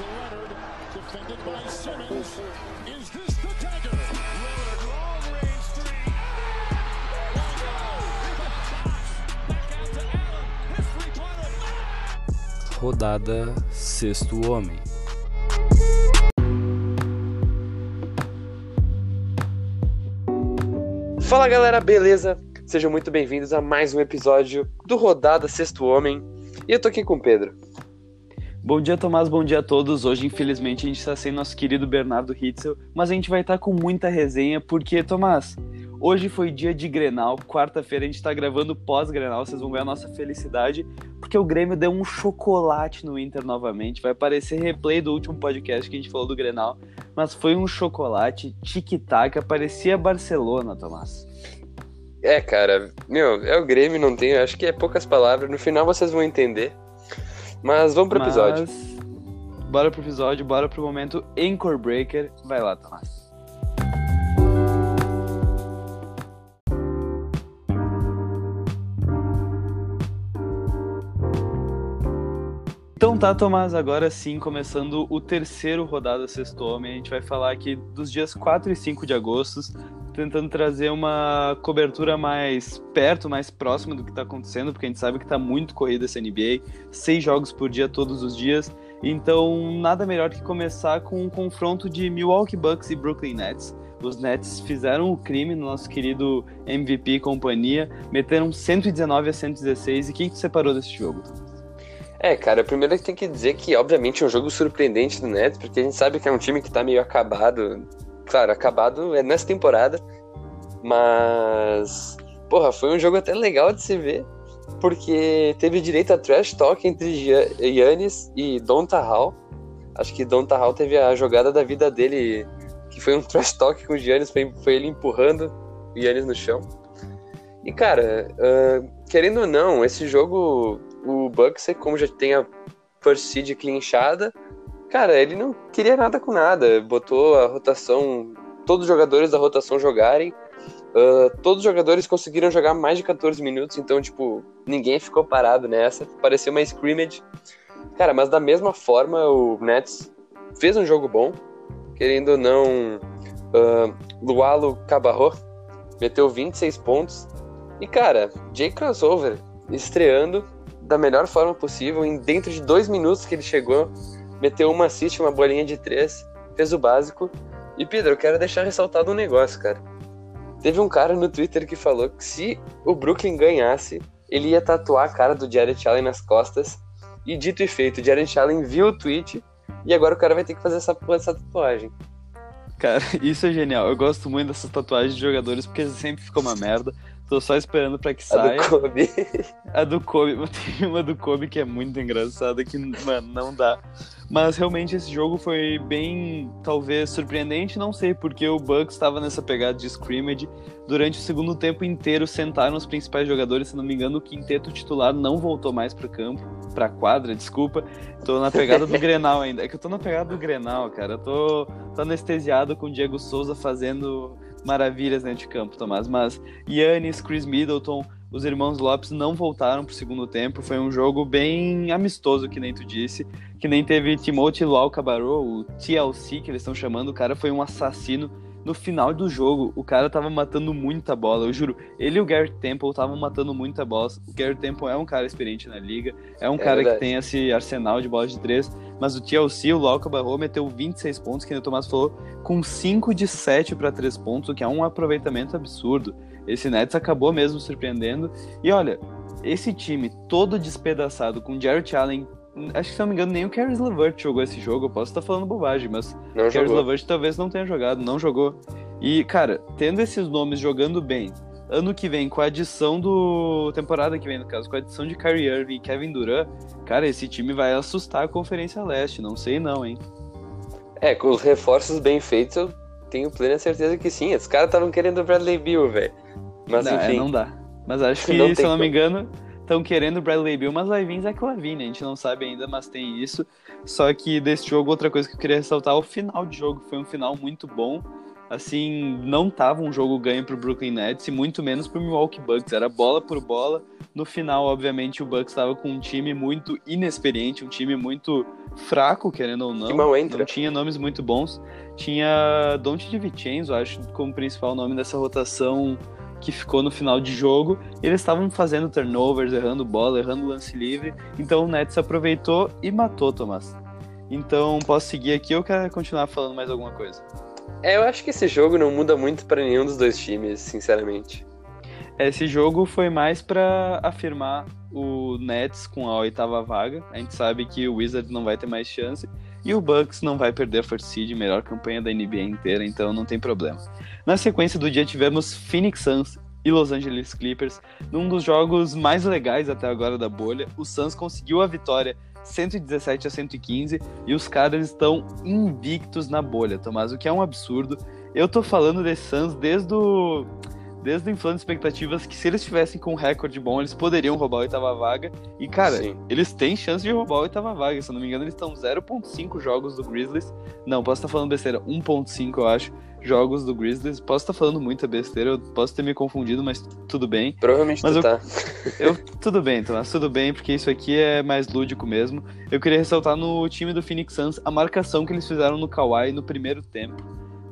to Leonard, defended by Simmons. Is this the dagger? Lillard, long range three. Rodada Sexto Homem. Fala galera, beleza? Sejam muito bem-vindos a mais um episódio do Rodada Sexto Homem. E eu tô aqui com o Pedro. Bom dia, Tomás, bom dia a todos. Hoje, infelizmente, a gente está sem nosso querido Bernardo Hitzel, mas a gente vai estar com muita resenha, porque, Tomás, hoje foi dia de Grenal, quarta-feira a gente está gravando pós-Grenal, vocês vão ver a nossa felicidade, porque o Grêmio deu um chocolate no Inter novamente. Vai aparecer replay do último podcast que a gente falou do Grenal, mas foi um chocolate tic-tac, parecia Barcelona, Tomás. É, cara, meu, é o Grêmio, não tem, acho que é poucas palavras, no final vocês vão entender. Mas vamos pro episódio. Mas, bora pro episódio, bora pro momento Anchor Breaker. Vai lá, Tomás. Tá, Tomás, agora sim, começando o terceiro rodada Sexto Homem, a gente vai falar aqui dos dias 4 e 5 de agosto, tentando trazer uma cobertura mais perto, mais próxima do que tá acontecendo, porque a gente sabe que tá muito corrida essa NBA, seis jogos por dia todos os dias, então nada melhor que começar com um confronto de Milwaukee Bucks e Brooklyn Nets. Os Nets fizeram o crime no nosso querido MVP e companhia, meteram 119 a 116, e quem te separou desse jogo, Tomás? É, cara, primeiro tem que dizer que, obviamente, é um jogo surpreendente do Nets, porque a gente sabe que é um time que tá meio acabado. Claro, acabado é nessa temporada, mas. Porra, foi um jogo até legal de se ver, porque teve direito a trash talk entre Yannis e Donta Hall. Acho que Donta Hall teve a jogada da vida dele, que foi um trash talk com o Giannis, foi, foi ele empurrando o Yannis no chão. E, cara, uh, querendo ou não, esse jogo o Bucks, como já tem a first seed clinchada, cara, ele não queria nada com nada. Botou a rotação, todos os jogadores da rotação jogarem. Uh, todos os jogadores conseguiram jogar mais de 14 minutos, então, tipo, ninguém ficou parado nessa. Pareceu uma scrimmage. Cara, mas da mesma forma, o Nets fez um jogo bom. Querendo ou não, uh, Lualo Cabarro meteu 26 pontos. E, cara, Jay Crossover estreando da melhor forma possível. Em dentro de dois minutos que ele chegou, meteu uma assist, uma bolinha de três, fez o básico. E Pedro, eu quero deixar ressaltado um negócio, cara. Teve um cara no Twitter que falou que se o Brooklyn ganhasse, ele ia tatuar a cara do Jared Allen nas costas. E dito e feito, o Jared Allen viu o tweet e agora o cara vai ter que fazer essa, essa tatuagem. Cara, isso é genial. Eu gosto muito dessas tatuagens de jogadores porque sempre ficou uma merda. Tô só esperando pra que saia. A do Kobe. A do Kobe. Tem uma do Kobe que é muito engraçada, que, mano, não dá. Mas realmente esse jogo foi bem, talvez, surpreendente. Não sei, porque o Bucks estava nessa pegada de scrimmage. Durante o segundo tempo inteiro, sentaram os principais jogadores. Se não me engano, o quinteto titular não voltou mais pro campo, pra quadra, desculpa. Tô na pegada do Grenal ainda. É que eu tô na pegada do Grenal, cara. Eu tô, tô anestesiado com o Diego Souza fazendo maravilhas dentro de campo, Tomás. Mas Yannis, Chris Middleton, os irmãos Lopes não voltaram pro segundo tempo. Foi um jogo bem amistoso, que nem tu disse. Que nem teve Timothy Luau Cabarro, o TLC, que eles estão chamando. O cara foi um assassino. No final do jogo, o cara tava matando muita bola, eu juro. Ele e o Garrett Temple estavam matando muita bola. O Garrett Temple é um cara experiente na liga, é um é cara verdade. que tem esse arsenal de bolas de três. Mas o TLC, o Lauca Barro, meteu 26 pontos, que o Tomás falou, com 5 de 7 para 3 pontos, o que é um aproveitamento absurdo. Esse Nets acabou mesmo surpreendendo. E olha, esse time todo despedaçado, com Jarrett Allen Acho que se não me engano, nem o Caris Levert jogou esse jogo. Eu posso estar falando bobagem, mas o Caris Levert talvez não tenha jogado, não jogou. E, cara, tendo esses nomes jogando bem, ano que vem, com a adição do. temporada que vem, no caso, com a adição de Kyrie Irving e Kevin Durant, cara, esse time vai assustar a Conferência Leste. Não sei não, hein? É, com os reforços bem feitos, eu tenho plena certeza que sim. Esses caras estavam querendo o Bradley Bill, velho. Mas não, enfim. É, não dá. Mas acho que, não se eu não me engano estão querendo Bradley Bill, mas vai vir Zach Lavine, a gente não sabe ainda, mas tem isso. Só que desse jogo, outra coisa que eu queria ressaltar, o final de jogo foi um final muito bom. Assim, não tava um jogo ganho pro Brooklyn Nets e muito menos pro Milwaukee Bucks, era bola por bola. No final, obviamente, o Bucks estava com um time muito inexperiente, um time muito fraco, querendo ou não. Que mal entra. Não tinha nomes muito bons. Tinha Don't DiVincenzo, acho, como principal nome dessa rotação que ficou no final de jogo. Eles estavam fazendo turnovers, errando bola, errando lance livre. Então o Nets aproveitou e matou, Tomás. Então posso seguir aqui ou quero continuar falando mais alguma coisa? É, eu acho que esse jogo não muda muito para nenhum dos dois times, sinceramente. Esse jogo foi mais para afirmar o Nets com a oitava vaga. A gente sabe que o Wizards não vai ter mais chance. E o Bucks não vai perder a first seed, melhor campanha da NBA inteira, então não tem problema. Na sequência do dia tivemos Phoenix Suns e Los Angeles Clippers, num dos jogos mais legais até agora da bolha. O Suns conseguiu a vitória 117 a 115 e os caras estão invictos na bolha, Tomás, o que é um absurdo. Eu tô falando desse Suns desde o desde o inflando expectativas que se eles tivessem com um recorde bom, eles poderiam roubar a oitava vaga. E, cara, Sim. eles têm chance de roubar a oitava vaga. Se eu não me engano, eles estão 0.5 jogos do Grizzlies. Não, posso estar falando besteira, 1.5, eu acho, jogos do Grizzlies. Posso estar falando muita besteira, eu posso ter me confundido, mas tudo bem. Provavelmente Mas tu eu- tá. Eu, tudo bem, Tomás, tudo bem, porque isso aqui é mais lúdico mesmo. Eu queria ressaltar no time do Phoenix Suns a marcação que eles fizeram no Kawhi no primeiro tempo.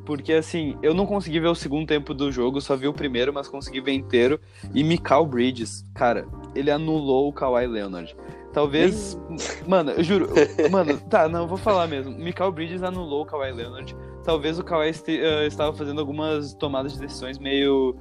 Porque, assim, eu não consegui ver o segundo tempo do jogo, só vi o primeiro, mas consegui ver inteiro. E Mikal Bridges, cara, ele anulou o Kawhi Leonard. Talvez. Mano, eu juro. Mano, tá, não, eu vou falar mesmo. Mikal Bridges anulou o Kawhi Leonard. Talvez o Kawhi este- eh, estava fazendo algumas tomadas de decisões meio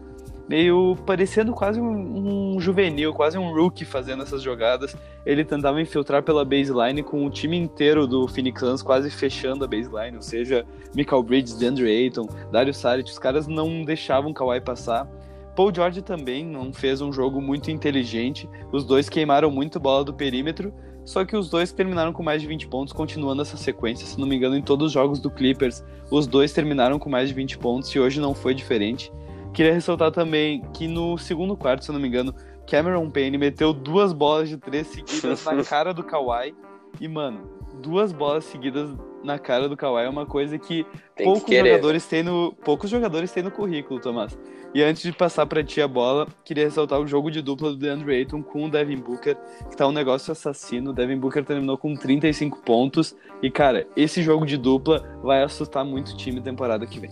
meio parecendo quase um, um juvenil, quase um rookie fazendo essas jogadas. Ele tentava infiltrar pela baseline com o time inteiro do Phoenix Suns quase fechando a baseline, ou seja, Michael Bridges, DeAndre Ayton, Dario Saric, os caras não deixavam Kawhi passar. Paul George também não fez um jogo muito inteligente, os dois queimaram muito bola do perímetro, só que os dois terminaram com mais de 20 pontos, continuando essa sequência, se não me engano, em todos os jogos do Clippers, os dois terminaram com mais de 20 pontos e hoje não foi diferente. Queria ressaltar também que no segundo quarto, se eu não me engano, Cameron Payne meteu duas bolas de três seguidas na cara do Kawhi. E, mano, duas bolas seguidas na cara do Kawhi é uma coisa que Tem que poucos querer. jogadores têm no poucos jogadores têm no currículo, Tomás. E antes de passar pra ti a bola, queria ressaltar o jogo de dupla do DeAndre Ayton com o Devin Booker, que tá um negócio assassino. O Devin Booker terminou com 35 pontos e cara, esse jogo de dupla vai assustar muito o time temporada que vem.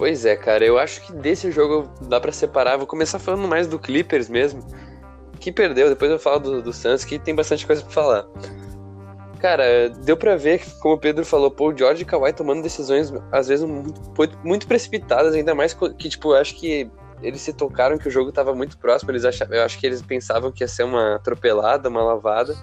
Pois é, cara, eu acho que desse jogo dá pra separar. Vou começar falando mais do Clippers mesmo, que perdeu. Depois eu falo do, do Suns, que tem bastante coisa pra falar. Cara, deu pra ver, como o Pedro falou, pô, o George e Kawhi tomando decisões, às vezes, muito, muito precipitadas, ainda mais que, tipo, eu acho que eles se tocaram que o jogo tava muito próximo, eles achavam, eu acho que eles pensavam que ia ser uma atropelada, uma lavada,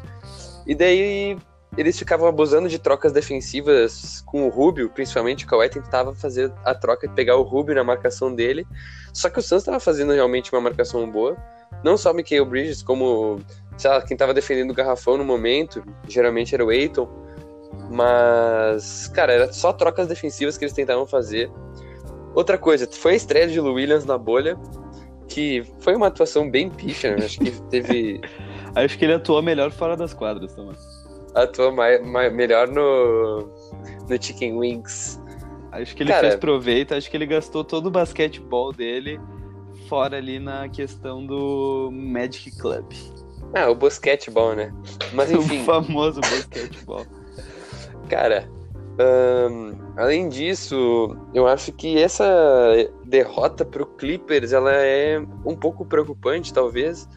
e daí eles ficavam abusando de trocas defensivas com o Rubio, principalmente o Kawhi tentava fazer a troca e pegar o Rubio na marcação dele, só que o Suns estava fazendo realmente uma marcação boa, não só o Michael Bridges, como, sei lá, quem estava defendendo o garrafão no momento, geralmente era o Aiton, mas, cara, era só trocas defensivas que eles tentavam fazer. Outra coisa, foi a estreia de Williams na bolha, que foi uma atuação bem picha, né? acho que teve Acho que ele atuou melhor fora das quadras, Tomás. Atuou mai, mai- melhor no, no Chicken Wings. Acho que ele Cara- fez proveito, acho que ele gastou todo o basquetebol dele fora ali na questão do Magic Club. Ah, o basquetebol, né? Mas enfim, O famoso basquetebol. cara, além disso, eu acho que essa derrota pro Clippers, ela é um pouco preocupante, talvez,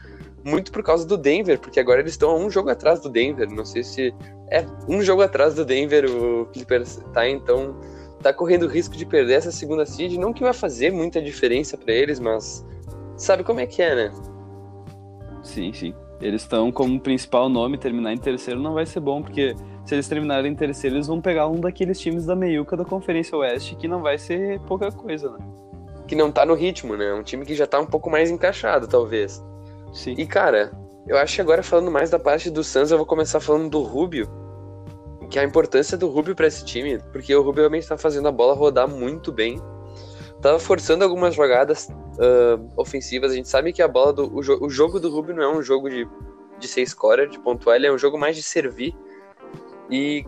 muito por causa do Denver, porque agora eles estão a um jogo atrás do Denver, não sei se... É, um jogo atrás do Denver o Clippers tá, então tá correndo o risco de perder essa segunda seed, não que vai fazer muita diferença pra eles, mas sabe como é que é, né? Sim, sim. Eles estão como principal nome, terminar em terceiro não vai ser bom, porque se eles terminarem em terceiro, eles vão pegar um daqueles times da meiuca da Conferência Oeste, que não vai ser pouca coisa, né? Que não tá no ritmo, né? Um time que já tá um pouco mais encaixado, talvez. Sim. E, cara, eu acho que agora falando mais da parte do Suns, eu vou começar falando do Rubio. Que é a importância do Rubio pra esse time, porque o Rubio realmente tá fazendo a bola rodar muito bem. Tava forçando algumas jogadas ah, ofensivas. A gente sabe que a bola do. O, jo- o jogo do Rubio não é um jogo de, de ser scorer, de pontuar, ele é um jogo mais de servir. E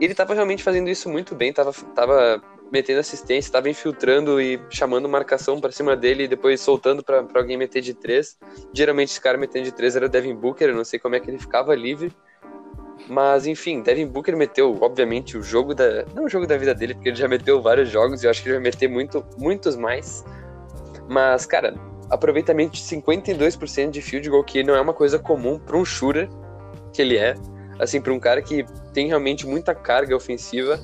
ele tava realmente fazendo isso muito bem, tava, tava metendo assistência, tava infiltrando e chamando marcação pra cima dele e depois soltando pra alguém meter de três. Geralmente esse cara metendo de três era o Devin Booker, eu não sei como é que ele ficava livre. Mas, enfim, Devin Booker meteu, obviamente, o jogo da. Não o jogo da vida dele, porque ele já meteu vários jogos e eu acho que ele vai meter muito, muitos mais. Mas, cara, aproveitamento de 52% de field goal, que não é uma coisa comum para um shooter que ele é. Assim, para um cara que tem realmente muita carga ofensiva.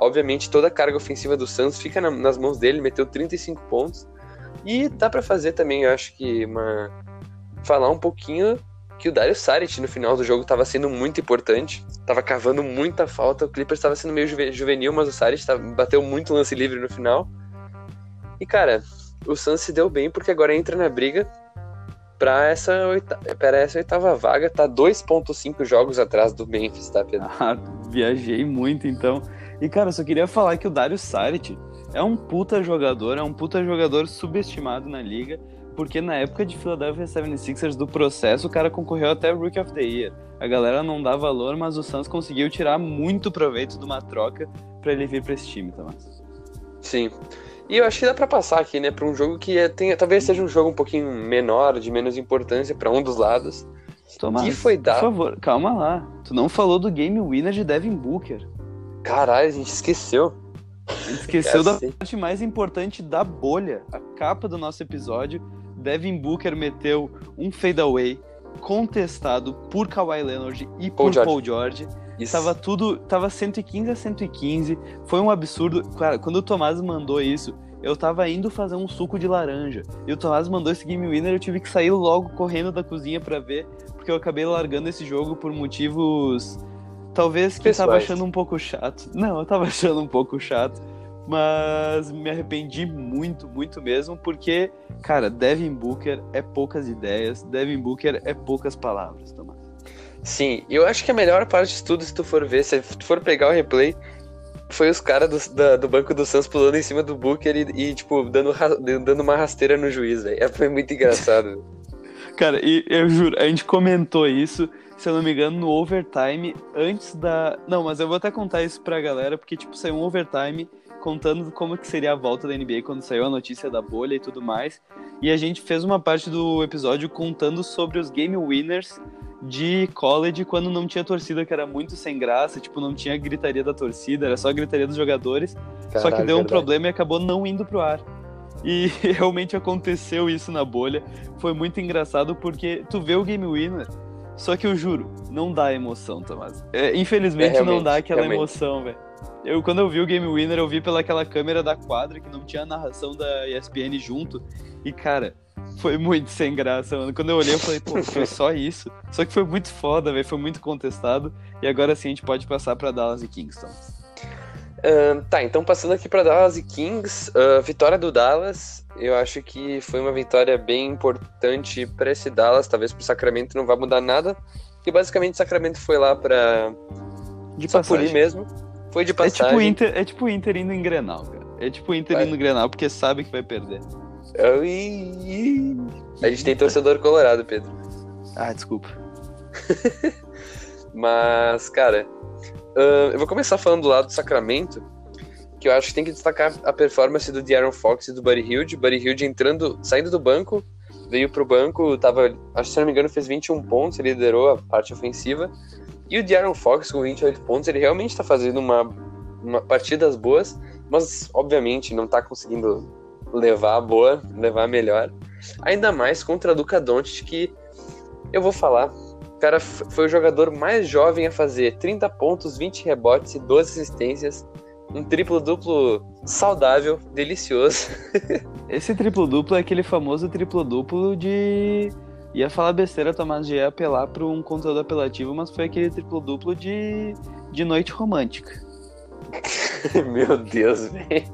Obviamente, toda a carga ofensiva do Suns fica na, nas mãos dele, meteu 35 pontos. E dá para fazer também, eu acho que uma falar um pouquinho que o Dario Saric no final do jogo estava sendo muito importante, estava cavando muita falta, o Clippers estava sendo meio juvenil, mas o Saric tava, bateu muito lance livre no final. E cara, o Suns se deu bem porque agora entra na briga para essa, oita... essa oitava vaga, tá 2.5 jogos atrás do Memphis, tá, Pedro? Ah, viajei muito então. E cara, só queria falar que o Dario Saric é um puta jogador, é um puta jogador subestimado na liga porque na época de Philadelphia 76ers do processo, o cara concorreu até Rookie of the Year. A galera não dá valor, mas o Suns conseguiu tirar muito proveito de uma troca para ele vir para esse time, Tomás. Sim. E eu acho que dá para passar aqui, né, para um jogo que é, tem, talvez seja um jogo um pouquinho menor, de menos importância para um dos lados. Tomás, que foi dar... por favor, calma lá. Tu não falou do game winner de Devin Booker. Caralho, a gente esqueceu. A gente esqueceu da parte mais importante da bolha, a capa do nosso episódio, Devin Booker meteu um fadeaway contestado por Kawhi Leonard e Paul por George. Paul George. Isso. Tava tudo, tava 115 a 115, foi um absurdo. Cara, quando o Tomás mandou isso, eu tava indo fazer um suco de laranja. E o Tomás mandou esse game winner, eu tive que sair logo correndo da cozinha para ver, porque eu acabei largando esse jogo por motivos talvez que eu tava achando um pouco chato. Não, eu tava achando um pouco chato, mas me arrependi muito, muito mesmo, porque, cara, Devin Booker é poucas ideias, Devin Booker é poucas palavras, Tomás. Sim, eu acho que a melhor parte de tudo, se tu for ver, se tu for pegar o replay, foi os caras do, da- do banco do Suns pulando em cima do Booker e, e, tipo, dando, dando uma rasteira no juiz, velho. Foi muito engraçado. Cara, e eu juro, a gente comentou isso, se eu não me engano, no overtime, antes da. Não, mas eu vou até contar isso pra galera, porque, tipo, saiu um overtime contando como que seria a volta da NBA quando saiu a notícia da bolha e tudo mais. E a gente fez uma parte do episódio contando sobre os game winners de college quando não tinha torcida, que era muito sem graça, tipo, não tinha gritaria da torcida, era só a gritaria dos jogadores. Só que Caralho, deu um verdade. problema e acabou não indo pro ar. E realmente aconteceu isso na bolha. Foi muito engraçado porque tu vê o game winner, só que eu juro, não dá emoção, Tomás. É, infelizmente É, não dá aquela realmente. emoção, velho. Eu, quando eu vi o game winner, eu vi pela aquela câmera da quadra que não tinha a narração da ESPN junto. E, cara, foi muito sem graça, mano. Quando eu olhei, eu falei, pô, foi só isso. Só que foi muito foda, velho. Foi muito contestado. E agora sim a gente pode passar pra Dallas e Kingston. Tá, então passando aqui pra Dallas e Kings, ah, vitória do Dallas, eu acho que foi uma vitória bem importante pra esse Dallas, talvez pro Sacramento não vai mudar nada, que basicamente o Sacramento foi lá pra De passagem. mesmo, foi de É passagem. tipo, o Inter, é tipo o Inter indo em Grenal, cara. É tipo o Inter Vai. indo em Grenal porque sabe que vai perder. Ai, A gente tem torcedor colorado, Pedro. Ah, desculpa. Mas, cara, ahn, eu vou começar falando do lado do Sacramento, que eu acho que tem que destacar a performance do De'Aaron Fox e do Buddy Hilde. Buddy Hilde entrando, saindo do banco, veio pro banco, tava, acho que se não me engano fez 21 pontos, ele liderou a parte ofensiva. E o De'Aaron Fox com 28 pontos, ele realmente tá fazendo uma, uma partidas boas, mas obviamente não tá conseguindo levar a boa, levar a melhor. Ainda mais contra Luca Doncic, que eu vou falar, o cara foi o jogador mais jovem a fazer 30 pontos, 20 rebotes e 12 assistências. Um triplo-duplo saudável, delicioso. Esse triplo-duplo é aquele famoso triplo-duplo de. Ia falar besteira, Tomás, de apelar para um conteúdo apelativo, mas foi aquele triplo-duplo de... de noite romântica. Meu Deus, velho.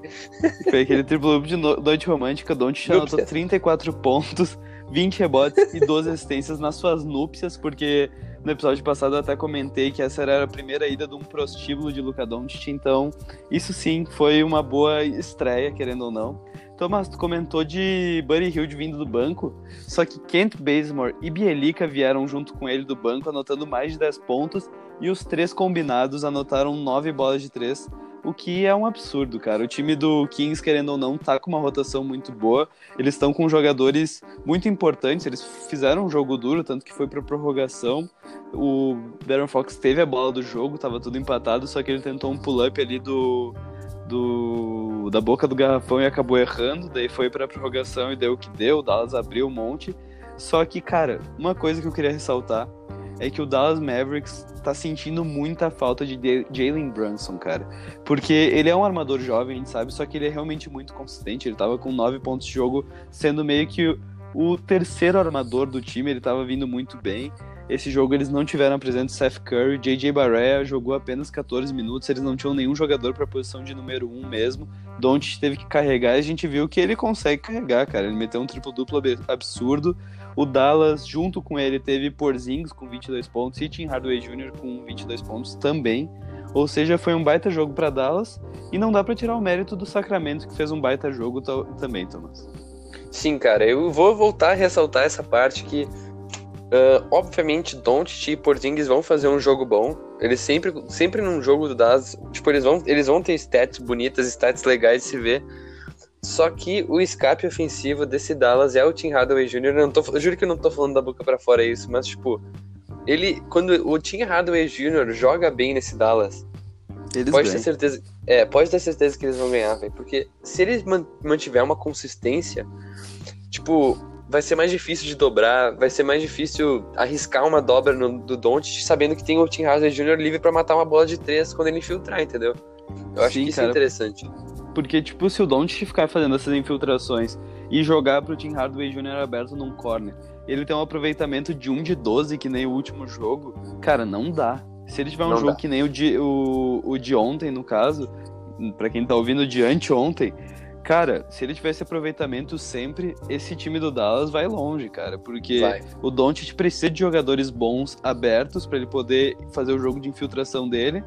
Foi aquele triplo-duplo de no... noite romântica, Don't Núpcias. 34 pontos, 20 rebotes e 12 assistências nas suas núpcias, porque no episódio passado eu até comentei que essa era a primeira ida de um prostíbulo de Luca Doncic, então isso sim foi uma boa estreia, querendo ou não. Thomas, tu comentou de Buddy Hilde vindo do banco, só que Kent Bazemore e Bielica vieram junto com ele do banco, anotando mais de 10 pontos, e os três combinados anotaram 9 bolas de 3 o que é um absurdo, cara. O time do Kings, querendo ou não, tá com uma rotação muito boa. Eles estão com jogadores muito importantes. Eles fizeram um jogo duro, tanto que foi pra prorrogação. O Darren Fox teve a bola do jogo, tava tudo empatado, só que ele tentou um pull-up ali do, do da boca do garrafão e acabou errando. Daí foi pra prorrogação e deu o que deu. O Dallas abriu um monte. Só que, cara, uma coisa que eu queria ressaltar é que o Dallas Mavericks tá sentindo muita falta de Jalen Brunson, cara. Porque ele é um armador jovem, a gente sabe, só que ele é realmente muito consistente. Ele tava com nove pontos de jogo, sendo meio que o terceiro armador do time, ele tava vindo muito bem. Esse jogo eles não tiveram presente Seth Curry, JJ Barrea jogou apenas 14 minutos, eles não tinham nenhum jogador para a posição de número 1 mesmo. Doncic teve que carregar e a gente viu que ele consegue carregar, cara. Ele meteu um triplo-duplo absurdo. O Dallas, junto com ele, teve Porzingis com 22 pontos e Tim Hardaway Jr. com 22 pontos também. Ou seja, foi um baita jogo para Dallas e não dá para tirar o mérito do Sacramento que fez um baita jogo também, Thomas. Sim, cara, eu vou voltar a ressaltar essa parte que Uh, obviamente, Doncic e Porzingis vão fazer um jogo bom. Eles sempre, sempre num jogo do Dallas, tipo, eles vão, eles vão ter stats bonitas, stats legais de se ver. Só que o escape ofensivo desse Dallas é o Tim Hardaway Jr. Eu, não tô, eu juro que eu não tô falando da boca para fora isso, mas tipo, ele quando o Tim Hardaway Jr. joga bem nesse Dallas, eles pode ganham. ter certeza, é, pode ter certeza que eles vão ganhar, velho, porque se eles mantiver uma consistência, tipo, vai ser mais difícil de dobrar, vai ser mais difícil arriscar uma dobra no, do Doncic, sabendo que tem o Tim Hardaway Jr. livre para matar uma bola de três quando ele infiltrar, entendeu? Eu acho Sim, que isso é cara, é interessante. Porque, tipo, se o Doncic ficar fazendo essas infiltrações e jogar pro Tim Hardaway Jr. aberto num corner, ele tem um aproveitamento de 1 de 12, que nem o último jogo, cara, não dá. Se ele tiver um não jogo dá. que nem o de, o, o de ontem, no caso, para quem tá ouvindo de anteontem, Cara, se ele tivesse aproveitamento sempre, esse time do Dallas vai longe, cara, porque vai. o Doncic precisa de jogadores bons, abertos, para ele poder fazer o jogo de infiltração dele.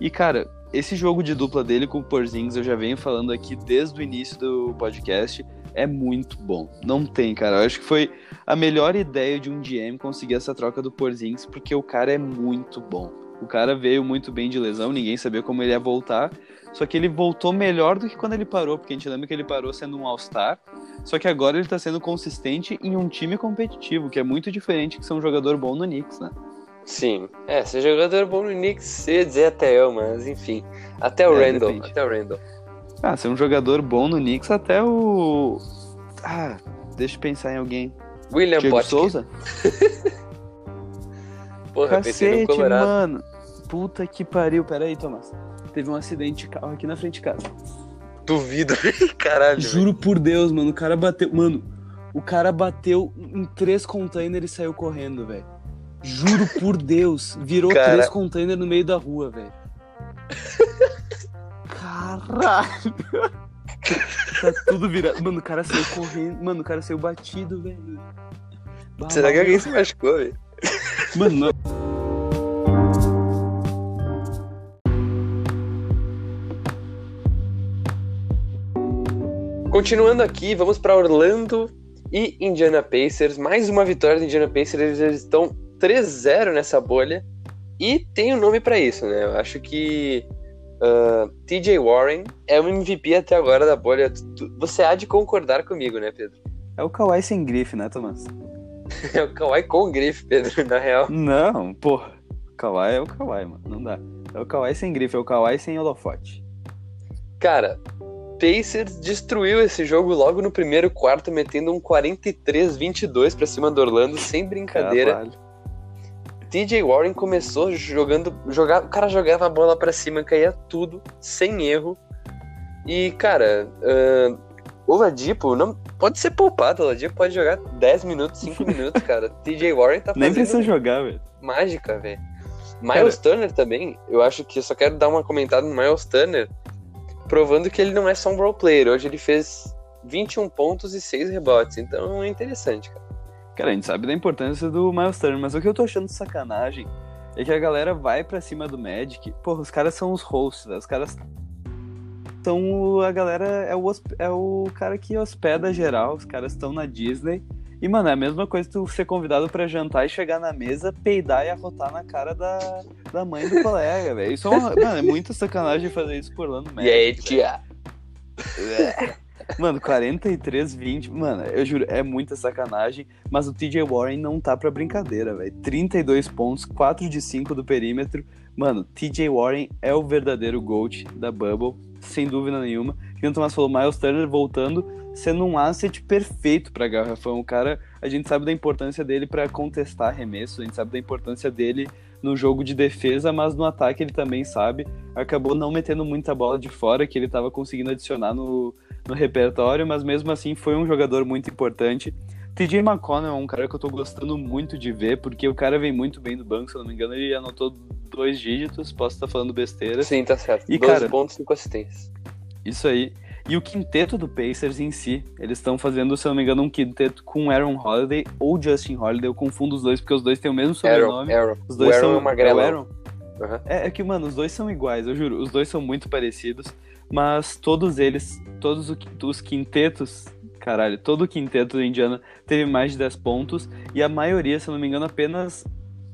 E, cara, esse jogo de dupla dele com o Porzingis, eu já venho falando aqui desde o início do podcast, é muito bom. Não tem, cara. Eu acho que foi a melhor ideia de um GM conseguir essa troca do Porzingis, porque o cara é muito bom. O cara veio muito bem de lesão, ninguém sabia como ele ia voltar. Só que ele voltou melhor do que quando ele parou, porque a gente lembra que ele parou sendo um All-Star. Só que agora ele tá sendo consistente em um time competitivo, que é muito diferente que ser um jogador bom no Knicks, né? Sim. É, ser jogador bom no Knicks, ia dizer até eu, mas enfim. Até o é, Randall. Depende. Até o Randall. Ah, ser um jogador bom no Knicks até o. Ah, deixa eu pensar em alguém. William Diego Potker. Souza? Porra, Cacete, mano. Puta que pariu. Pera aí, Tomás teve um acidente de carro aqui na frente de casa. Duvido, caralho. Juro por Deus, mano, o cara bateu. Mano, o cara bateu em três containers e saiu correndo, velho. Juro por Deus, virou cara... três containers no meio da rua, velho. Caralho. tá tudo virado. Mano, o cara saiu correndo. Mano, o cara saiu batido, velho. Será que alguém se machucou, velho? Mano, não. Continuando aqui, vamos para Orlando e Indiana Pacers. Mais uma vitória do Indiana Pacers. Eles estão 3-0 nessa bolha. E tem um nome para isso, né? Eu acho que uh, TJ Warren é o MVP até agora da bolha. Você há de concordar comigo, né, Pedro? É o Kawhi sem grife, né, Thomas? é o Kawhi com grife, Pedro, na real. Não, porra. Kawhi é o Kawhi, mano. Não dá. É o Kawhi sem grife, é o Kawhi sem holofote. Cara, Pacers destruiu esse jogo logo no primeiro quarto, metendo um 43-22 para cima do Orlando, sem brincadeira. TJ Warren começou jogando, jogar, o cara jogava a bola para cima, caía tudo, sem erro. E, cara, uh, o Ladipo não pode ser poupado, o Ladipo pode jogar 10 minutos, 5 minutos, cara. TJ Warren tá fazendo Nem precisa jogar, velho. Mágica, velho. Miles cara... Turner também, eu acho que eu só quero dar uma comentada no Miles Turner provando que ele não é só um role player. Hoje ele fez 21 pontos e 6 rebotes, então é interessante, cara. Cara, a gente sabe da importância do Miles Turner, mas o que eu tô achando de sacanagem é que a galera vai pra cima do Magic. Porra, os caras são os hosts, né? os caras são a galera é o, é o cara que hospeda geral, os caras estão na Disney E, mano, é a mesma coisa tu ser convidado pra jantar e chegar na mesa, peidar e arrotar na cara da, da mãe do colega, velho. Isso é, uma, mano, é muita sacanagem fazer isso por Orlando E Magic. aí, velho. tia? Mano, 43, 20. Mano, eu juro, é muita sacanagem. Mas o TJ Warren não tá pra brincadeira, velho. 32 pontos, 4 de 5 do perímetro. Mano, TJ Warren é o verdadeiro GOAT da Bubble, sem dúvida nenhuma. E o Thomas falou, Miles Turner voltando, sendo um asset perfeito pra garrafão. O cara, a gente sabe da importância dele pra contestar arremesso, a gente sabe da importância dele no jogo de defesa, mas no ataque ele também sabe. Acabou não metendo muita bola de fora, que ele tava conseguindo adicionar no, no repertório, mas mesmo assim foi um jogador muito importante. TJ McConnell é um cara que eu tô gostando muito de ver, porque o cara vem muito bem do banco, se eu não me engano, ele anotou dois dígitos, posso estar falando besteira. Sim, tá certo. E, 12 cara- pontos e 5 assistências. Isso aí. E o quinteto do Pacers em si, eles estão fazendo, se eu não me engano, um quinteto com Aaron Holiday ou Justin Holiday. Eu confundo os dois, porque os dois têm o mesmo Aaron, sobrenome. Aaron. Os O dois Aaron são é o Aaron? Aham. É, é que, mano, os dois são iguais, eu juro. Os dois são muito parecidos, mas todos eles, todos o os quintetos, caralho, todo o quinteto do Indiana teve mais de 10 pontos e a maioria, se eu não me engano, apenas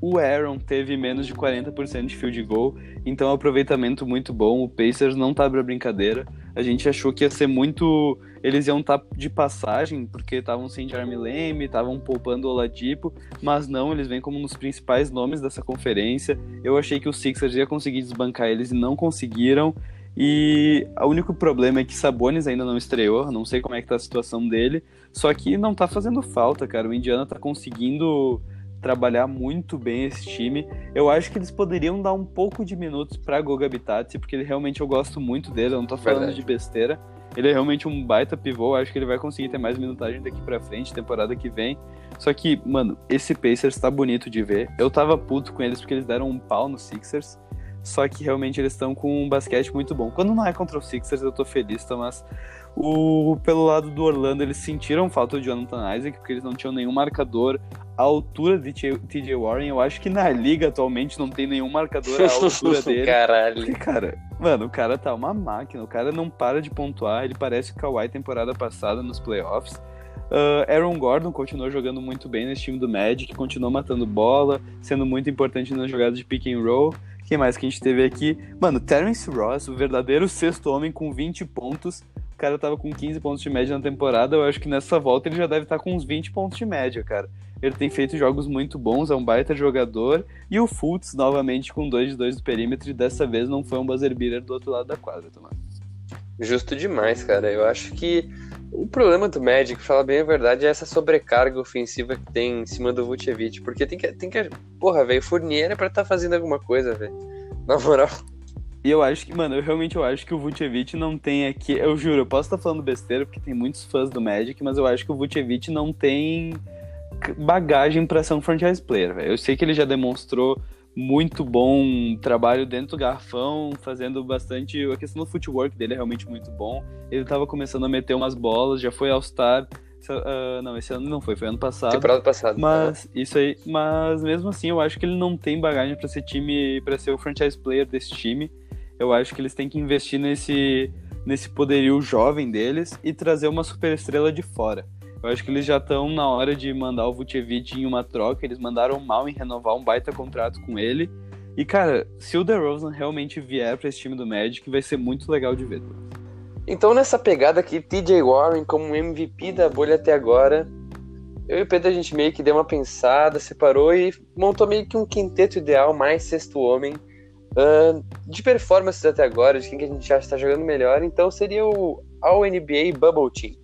o Aaron teve menos de 40% de field goal, então é um aproveitamento muito bom. O Pacers não tá pra brincadeira. A gente achou que ia ser muito. Eles iam estar de passagem, porque estavam sem Jeremy Lamb, estavam poupando o Oladipo, mas não, eles vêm como um dos principais nomes dessa conferência. Eu achei que o Sixers ia conseguir desbancar eles e não conseguiram. E o único problema é que Sabonis ainda não estreou, não sei como é que tá a situação dele, só que não tá fazendo falta, cara. O Indiana tá conseguindo trabalhar muito bem esse time. Eu acho que eles poderiam dar um pouco de minutos pra Goga Bitadze, porque ele realmente eu gosto muito dele, eu não tô falando Verdade. de besteira. Ele é realmente um baita pivô, eu acho que ele vai conseguir ter mais minutagem daqui pra frente, temporada que vem. Só que, mano, esse Pacers tá bonito de ver. Eu tava puto com eles porque eles deram um pau no Sixers. Só que realmente eles estão com um basquete muito bom. Quando não é contra o Sixers, eu tô feliz, Thomas. O, pelo lado do Orlando, eles sentiram falta de Jonathan Isaac, porque eles não tinham nenhum marcador à altura de TJ Warren. Eu acho que na liga atualmente não tem nenhum marcador à altura dele. Caralho. Porque, cara, mano, o cara tá uma máquina, o cara não para de pontuar, ele parece o Kawhi temporada passada nos playoffs. Ah, Aaron Gordon continuou jogando muito bem nesse time do Magic, continuou matando bola, sendo muito importante nas jogadas de pick and roll. Quem mais que a gente teve aqui? Mano, Terence Ross, o verdadeiro sexto homem com 20 pontos. O cara tava com 15 pontos de média na temporada. Eu acho que nessa volta ele já deve estar com uns 20 pontos de média, cara. Ele tem feito jogos muito bons, é um baita jogador. E o Fultz, novamente, com 2 de 2 do perímetro, e dessa vez não foi um buzzer beater do outro lado da quadra, Tomás. Justo demais, cara. Eu acho que o problema do Magic, falar bem a verdade, é essa sobrecarga ofensiva que tem em cima do Vucevic. Porque tem que. Tem que porra, velho, Fournier é pra estar fazendo alguma coisa, velho. Na moral. E eu acho que, mano, eu realmente eu acho que o Vucevic não tem aqui. Eu juro, eu posso estar falando besteira porque tem muitos fãs do Magic, mas eu acho que o Vucevic não tem bagagem pra ser um franchise player, velho. Eu sei que ele já demonstrou muito bom trabalho dentro do garrafão, fazendo bastante. A questão do footwork dele é realmente muito bom. Ele tava começando a meter umas bolas, já foi All-Star. Ah, não, esse ano não foi, foi ano passado. Temporada passada. Mas isso aí, mas mesmo assim, eu acho que ele não tem bagagem pra ser time, para ser o franchise player desse time. Eu acho que eles têm que investir nesse nesse poderio jovem deles e trazer uma superestrela de fora. Eu acho que eles já estão na hora de mandar o Vucevic em uma troca, eles mandaram mal em renovar um baita contrato com ele. E cara, se o DeRozan realmente vier pra esse time do Magic, vai ser muito legal de ver. Então, nessa pegada aqui, TJ Warren como MVP da bolha até agora, eu e o Pedro a gente meio que deu uma pensada, separou e montou meio que um quinteto ideal, mais sexto homem, ah, de performances até agora, de quem que a gente acha que tá jogando melhor. Então, seria o All-NBA Bubble Team.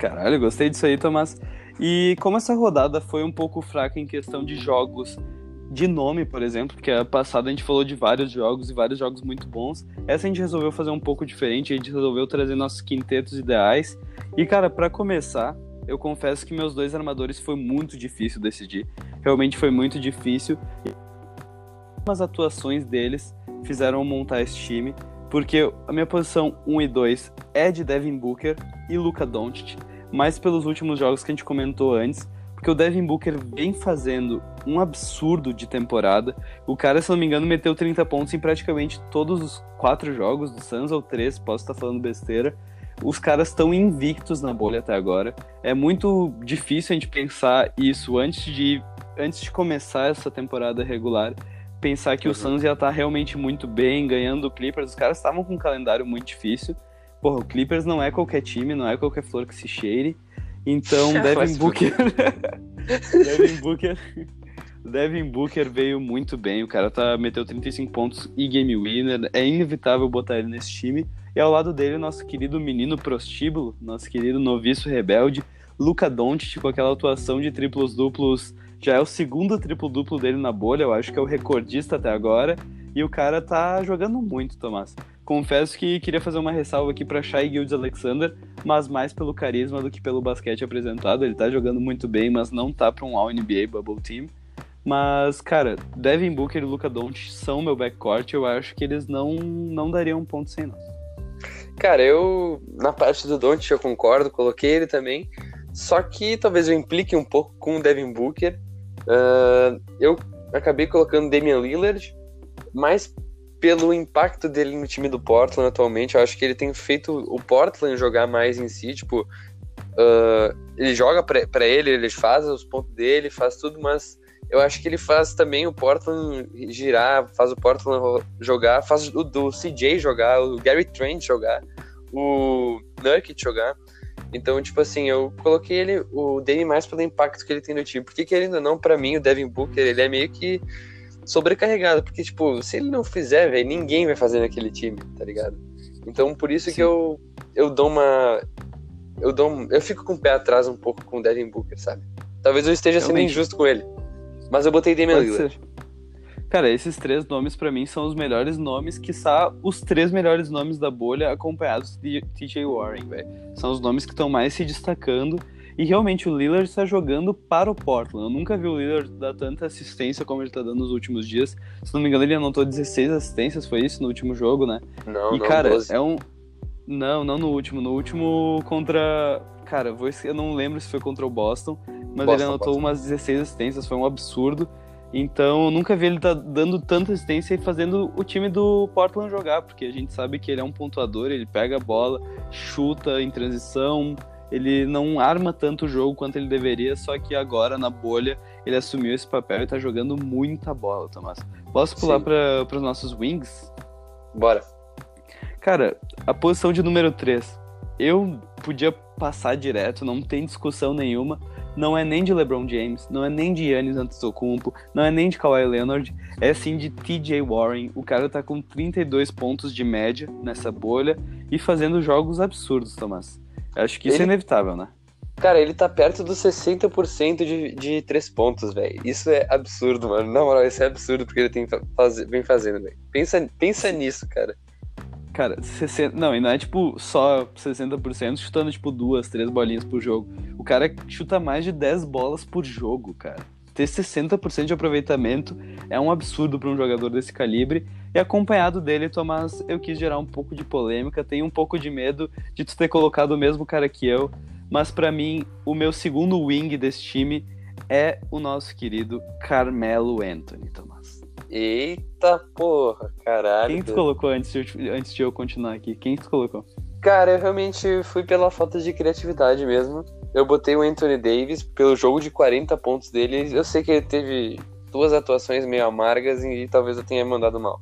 Caralho, gostei disso aí, Tomás. E como essa rodada foi um pouco fraca em questão de jogos de nome, por exemplo, porque a passada a gente falou de vários jogos e vários jogos muito bons. Essa a gente resolveu fazer um pouco diferente, a gente resolveu trazer nossos quintetos ideais. E cara, pra começar, eu confesso que meus dois armadores foi muito difícil decidir. Realmente foi muito difícil. As atuações deles fizeram montar esse time, porque a minha posição 1 e 2 é de Devin Booker e Luka Doncic, mais pelos últimos jogos que a gente comentou antes, porque o Devin Booker vem fazendo um absurdo de temporada. O cara, se não me engano, meteu 30 pontos em praticamente todos os quatro jogos do Suns, ou três, posso estar falando besteira. os caras estão invictos na bolha até agora. É muito difícil a gente pensar isso antes de, antes de começar essa temporada regular. Pensar que Uhum. o Suns ia estar realmente muito bem, ganhando o Clippers. Os caras estavam com um calendário muito difícil. Porra, o Clippers não é qualquer time, não é qualquer flor que se cheire. Então, Devin Booker. Devin Booker. Devin Booker veio muito bem. O cara tá, meteu 35 pontos e game winner. É inevitável botar ele nesse time. E ao lado dele, nosso querido menino prostíbulo, nosso querido noviço rebelde, Luca Doncic, com aquela atuação de triplos duplos. Já é o segundo triplo duplo dele na bolha, eu acho que é o recordista até agora. E o cara tá jogando muito, Tomás. Confesso que queria fazer uma ressalva aqui pra Shai Gildes Alexander, mas mais pelo carisma do que pelo basquete apresentado. Ele tá jogando muito bem, mas não tá pra um All-NBA Bubble Team. Mas, cara, Devin Booker e Luca Doncic são meu backcourt. Eu acho que eles não, não dariam um ponto sem nós. Cara, eu, na parte do Don't, eu concordo, coloquei ele também. Só que talvez eu implique um pouco com o Devin Booker. Ah, eu acabei colocando Damian Lillard, mas pelo impacto dele no time do Portland atualmente, eu acho que ele tem feito o Portland jogar mais em si, tipo, ah, ele joga pra ele, ele faz os pontos dele, faz tudo, mas eu acho que ele faz também o Portland girar, faz o Portland jogar, faz o do CJ jogar, o Gary Trent jogar, o Nurkic jogar. Então, tipo assim, eu coloquei ele, o Dame mais pelo impacto que ele tem no time. Porque querendo ou não, pra mim, o Devin Booker, ele é meio que sobrecarregado. Porque, tipo, se ele não fizer, velho, ninguém vai fazer naquele time, tá ligado? Então, por isso Sim. que eu, eu dou uma. Eu dou Eu fico com o pé atrás um pouco com o Devin Booker, sabe? Talvez eu esteja sendo Realmente. injusto com ele. Mas eu botei Damian Lillard. ser. Cara, esses três nomes pra mim são os melhores nomes, quiçá os três melhores nomes da bolha, acompanhados de TJ Warren, velho. São os nomes que estão mais se destacando. E realmente o Lillard está jogando para o Portland. Eu nunca vi o Lillard dar tanta assistência como ele tá dando nos últimos dias. Se não me engano, ele anotou 16 assistências, foi isso no último jogo, né? Não, e, não, cara, 12. é um. Não, não no último. No último contra. Cara, eu não lembro se foi contra o Boston, mas Boston, ele anotou Boston. umas 16 assistências, foi um absurdo. Então, eu nunca vi ele tá dando tanta assistência e fazendo o time do Portland jogar, porque a gente sabe que ele é um pontuador, ele pega a bola, chuta em transição, ele não arma tanto o jogo quanto ele deveria, só que agora na bolha ele assumiu esse papel e tá jogando muita bola, Tomás. Posso pular para os nossos wings? Bora. Cara, a posição de número 3, eu podia passar direto, não tem discussão nenhuma. Não é nem de LeBron James, não é nem de Giannis Antetokounmpo, não é nem de Kawhi Leonard, é sim de TJ Warren. O cara tá com 32 pontos de média nessa bolha e fazendo jogos absurdos, Tomás. Acho que isso é Ele- inevitável, né? Cara, ele tá perto dos 60% de, de três pontos, velho. Isso é absurdo, mano. Na moral, isso é absurdo porque ele tem fa- faz, vem fazendo, velho. Pensa, pensa nisso, cara. Cara, 60, não, e não é tipo só 60% chutando tipo duas, três bolinhas por jogo. O cara chuta mais de 10 bolas por jogo, cara. Ter 60% de aproveitamento é um absurdo para um jogador desse calibre. E acompanhado dele, Tomás, eu quis gerar um pouco de polêmica, tenho um pouco de medo de tu ter colocado o mesmo cara que eu, mas pra mim, o meu segundo wing desse time é o nosso querido Carmelo Anthony, Tomás. Eita porra, caralho. Quem tu colocou antes de, eu, antes de eu continuar aqui? Quem tu colocou? Cara, eu realmente fui pela falta de criatividade mesmo. Eu botei o Anthony Davis pelo jogo de 40 pontos dele. Eu sei que ele teve duas atuações meio amargas e talvez eu tenha mandado mal.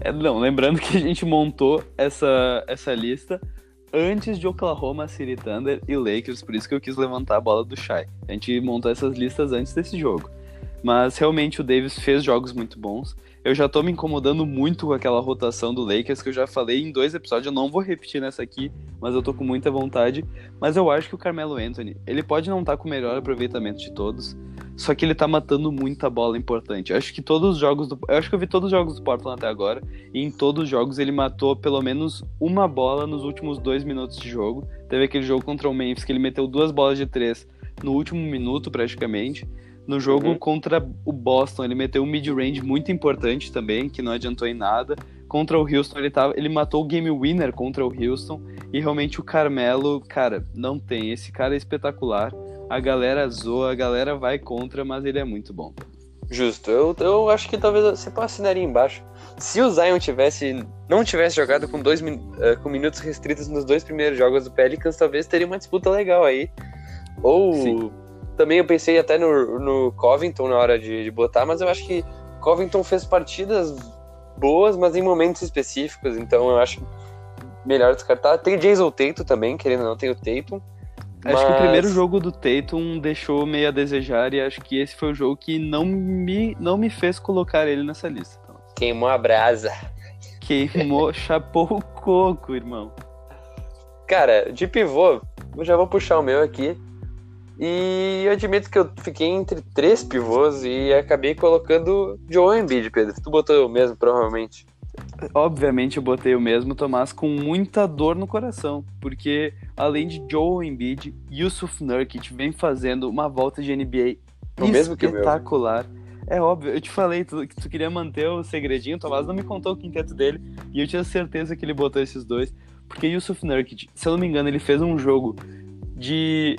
É, não, lembrando que a gente montou essa, essa lista antes de Oklahoma City Thunder e Lakers, por isso que eu quis levantar a bola do Shai. A gente montou essas listas antes desse jogo. Mas realmente o Davis fez jogos muito bons. Eu já tô me incomodando muito com aquela rotação do Lakers, que eu já falei em dois episódios, eu não vou repetir nessa aqui, mas eu tô com muita vontade. Mas eu acho que o Carmelo Anthony, ele pode não estar com o melhor aproveitamento de todos, só que ele tá matando muita bola importante. Eu acho que todos os jogos do. Eu acho que eu vi todos os jogos do Portland até agora, e em todos os jogos ele matou pelo menos uma bola nos últimos dois minutos de jogo. Teve aquele jogo contra o Memphis que ele meteu duas bolas de três no último minuto, praticamente. No jogo Uhum. contra o Boston, ele meteu um mid-range muito importante também, que não adiantou em nada. Contra o Houston, ele, tava, ele matou o game winner contra o Houston. E realmente o Carmelo, cara, não tem. Esse cara é espetacular. A galera zoa, a galera vai contra, mas ele é muito bom. Justo. Eu, eu acho que talvez você possa assinar aí embaixo. Se o Zion tivesse não tivesse jogado com dois eh, com minutos restritos nos dois primeiros jogos do Pelicans, talvez teria uma disputa legal aí. Ou Sim. Também eu pensei até no, no Covington na hora de, de botar, mas eu acho que Covington fez partidas boas, mas em momentos específicos, então eu acho melhor descartar. Tem Jason Tatum também, querendo ou não, tem o Tatum. Acho que o primeiro jogo do Tatum deixou meio a desejar e acho que esse foi o jogo que não me, não me fez colocar ele nessa lista. Então, Queimou a brasa. queimou, chapou o coco, irmão. Cara, de pivô, eu já vou puxar o meu aqui. E eu admito que eu fiquei entre três pivôs e acabei colocando Joel Embiid, Pedro. Tu botou o mesmo, provavelmente. Obviamente eu botei o mesmo, Tomás, com muita dor no coração, porque além de Joel Embiid, Yusuf Nurkic vem fazendo uma volta de NBA O mesmo que o meu. espetacular. É óbvio, eu te falei tu- que tu queria manter o segredinho, o Tomás não me contou o quinteto dele, e eu tinha certeza que ele botou esses dois, porque Yusuf Nurkic, se eu não me engano, ele fez um jogo de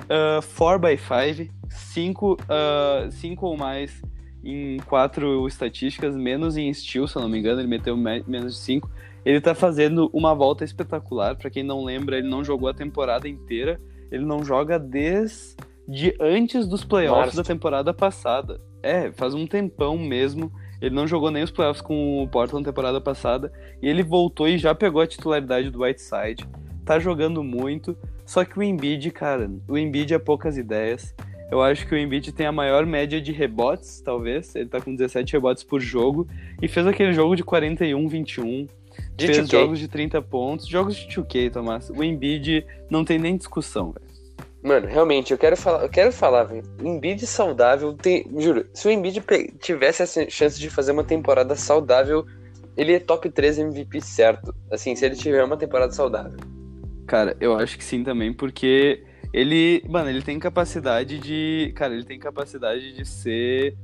4x5, 5 ou mais em quatro estatísticas, menos em steal, se eu não me engano, ele meteu me- menos de 5. Ele tá fazendo uma volta espetacular, pra quem não lembra, ele não jogou a temporada inteira, ele não joga desde antes dos playoffs Março. da temporada passada. É, faz um tempão mesmo. Ele não jogou nem os playoffs com o Portland na temporada passada. E ele voltou e já pegou a titularidade do Whiteside. Tá jogando muito. Só que o Embiid, cara, o Embiid é poucas ideias. Eu acho que o Embiid tem a maior média de rebotes, talvez. Ele tá com 17 rebotes por jogo. E fez aquele jogo de 41, 21. De fez 2K. jogos de 30 pontos. Jogos de 2K, Tomás. O Embiid não tem nem discussão, velho. Mano, realmente, eu quero falar, eu quero falar, velho. Embiid saudável tem. Juro, se o Embiid tivesse essa chance de fazer uma temporada saudável, ele é top 3 MVP certo. Assim, se ele tiver uma temporada saudável. Cara, eu acho que sim também, porque ele, mano, ele tem capacidade de, cara, ele tem capacidade de ser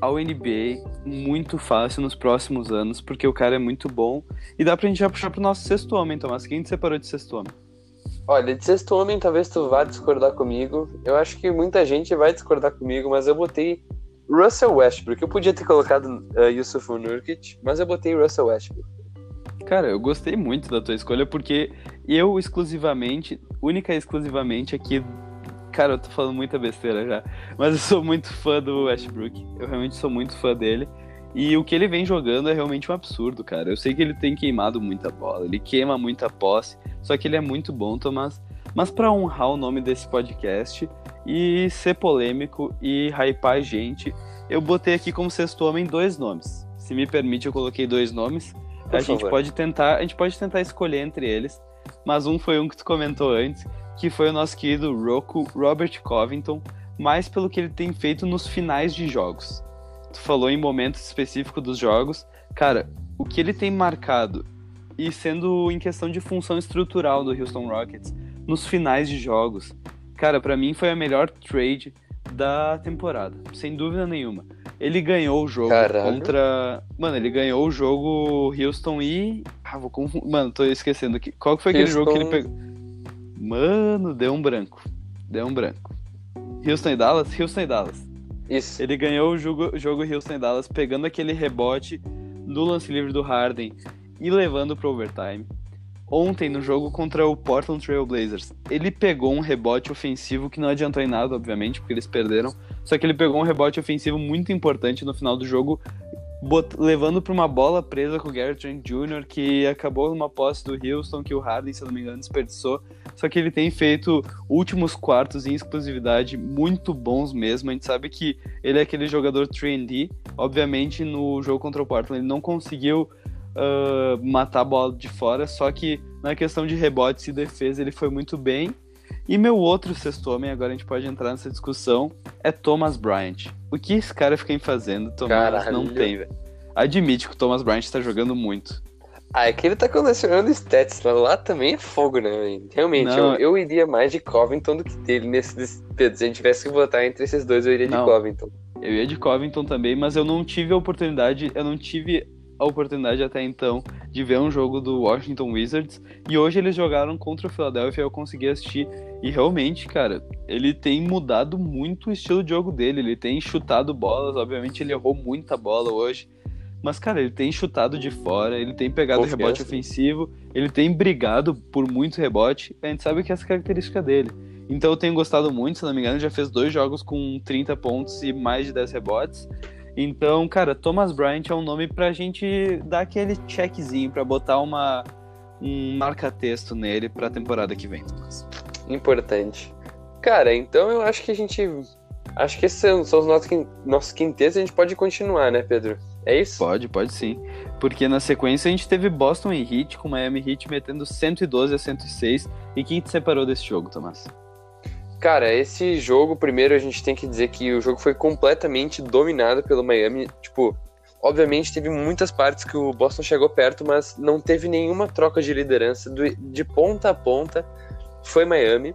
ao NBA muito fácil nos próximos anos, porque o cara é muito bom. E dá pra gente já puxar pro nosso sexto homem, Tomás. Quem te separou de sexto homem? Olha, de sexto homem, talvez tu vá discordar comigo. Eu acho que muita gente vai discordar comigo, mas eu botei Russell Westbrook. Eu podia ter colocado uh, Yusuf Nurkic, mas eu botei Russell Westbrook. Cara, eu gostei muito da tua escolha, porque eu exclusivamente, única e exclusivamente aqui. Cara, eu tô falando muita besteira já. Mas eu sou muito fã do Westbrook. Eu realmente sou muito fã dele. E o que ele vem jogando é realmente um absurdo, cara. Eu sei que ele tem queimado muita bola, ele queima muita posse, só que ele é muito bom, Tomás. Mas pra honrar o nome desse podcast e ser polêmico e hypar a gente, eu botei aqui como sexto homem dois nomes. Se me permite, eu coloquei dois nomes. Por a gente favor. pode tentar, a gente pode tentar escolher entre eles, mas um foi um que tu comentou antes, que foi o nosso querido Roku Robert Covington, mais pelo que ele tem feito nos finais de jogos. Tu falou em momentos específicos dos jogos, cara, o que ele tem marcado e sendo em questão de função estrutural do Houston Rockets nos finais de jogos, cara, pra mim foi a melhor trade da temporada, sem dúvida nenhuma. Ele ganhou o jogo Caralho. contra. Mano, ele ganhou o jogo Houston e. Ah, vou confundir. Mano, tô esquecendo aqui. Qual que foi aquele jogo que ele Houston- pegou? Mano, deu um branco. Deu um branco. Houston e Dallas? Houston e Dallas. Isso. Ele ganhou o jogo, o jogo Houston e Dallas pegando aquele rebote no lance livre do Harden e levando pro overtime. Ontem, no jogo contra o Portland Trail Blazers, ele pegou um rebote ofensivo que não adiantou em nada, obviamente, porque eles perderam. Só que ele pegou um rebote ofensivo muito importante no final do jogo, levando para uma bola presa com o Garrett Trent Jr., que acabou numa posse do Houston, que o Harden, se não me engano, desperdiçou. Só que ele tem feito últimos quartos em exclusividade muito bons mesmo. A gente sabe que ele é aquele jogador 3D. Obviamente, no jogo contra o Portland, ele não conseguiu ah, matar a bola de fora, só que na questão de rebotes e defesa ele foi muito bem. E meu outro sexto homem, agora a gente pode entrar nessa discussão, é Thomas Bryant. O que esse cara fica fazendo, Thomas, Caralho. não tem, velho. Admite que o Thomas Bryant tá jogando muito. Ah, é que ele tá colecionando stats, mas lá também é fogo, né? Realmente, eu, eu iria mais de Covington do que dele nesse. se a gente tivesse que votar entre esses dois, eu iria de Não. Covington. Eu ia de Covington também, mas eu não tive a oportunidade, eu não tive a oportunidade até então de ver um jogo do Washington Wizards. E hoje eles jogaram contra o Philadelphia, eu consegui assistir. E realmente, cara, ele tem mudado muito o estilo de jogo dele. Ele tem chutado bolas, obviamente ele errou muita bola hoje. Mas, cara, ele tem chutado de fora, ele tem pegado Confiança. rebote ofensivo, ele tem brigado por muito rebote. A gente sabe que essa é a característica dele. Então eu tenho gostado muito, se não me engano, já fez dois jogos com 30 pontos e mais de 10 rebotes. Então, cara, Thomas Bryant é um nome pra gente dar aquele checkzinho, pra botar uma, um marca-texto nele pra temporada que vem, Thomas. Importante. Cara, então eu acho que a gente. Acho que esses são, os nossos, nossos quintetos a gente pode continuar, né, Pedro? É isso? Pode, pode sim. Porque na sequência a gente teve Boston e Heat, com Miami Heat metendo 112 a 106. E quem te separou desse jogo, Tomás? Cara, esse jogo, primeiro a gente tem que dizer que o jogo foi completamente dominado pelo Miami. Tipo, obviamente teve muitas partes que o Boston chegou perto, mas não teve nenhuma troca de liderança. De ponta a ponta foi Miami.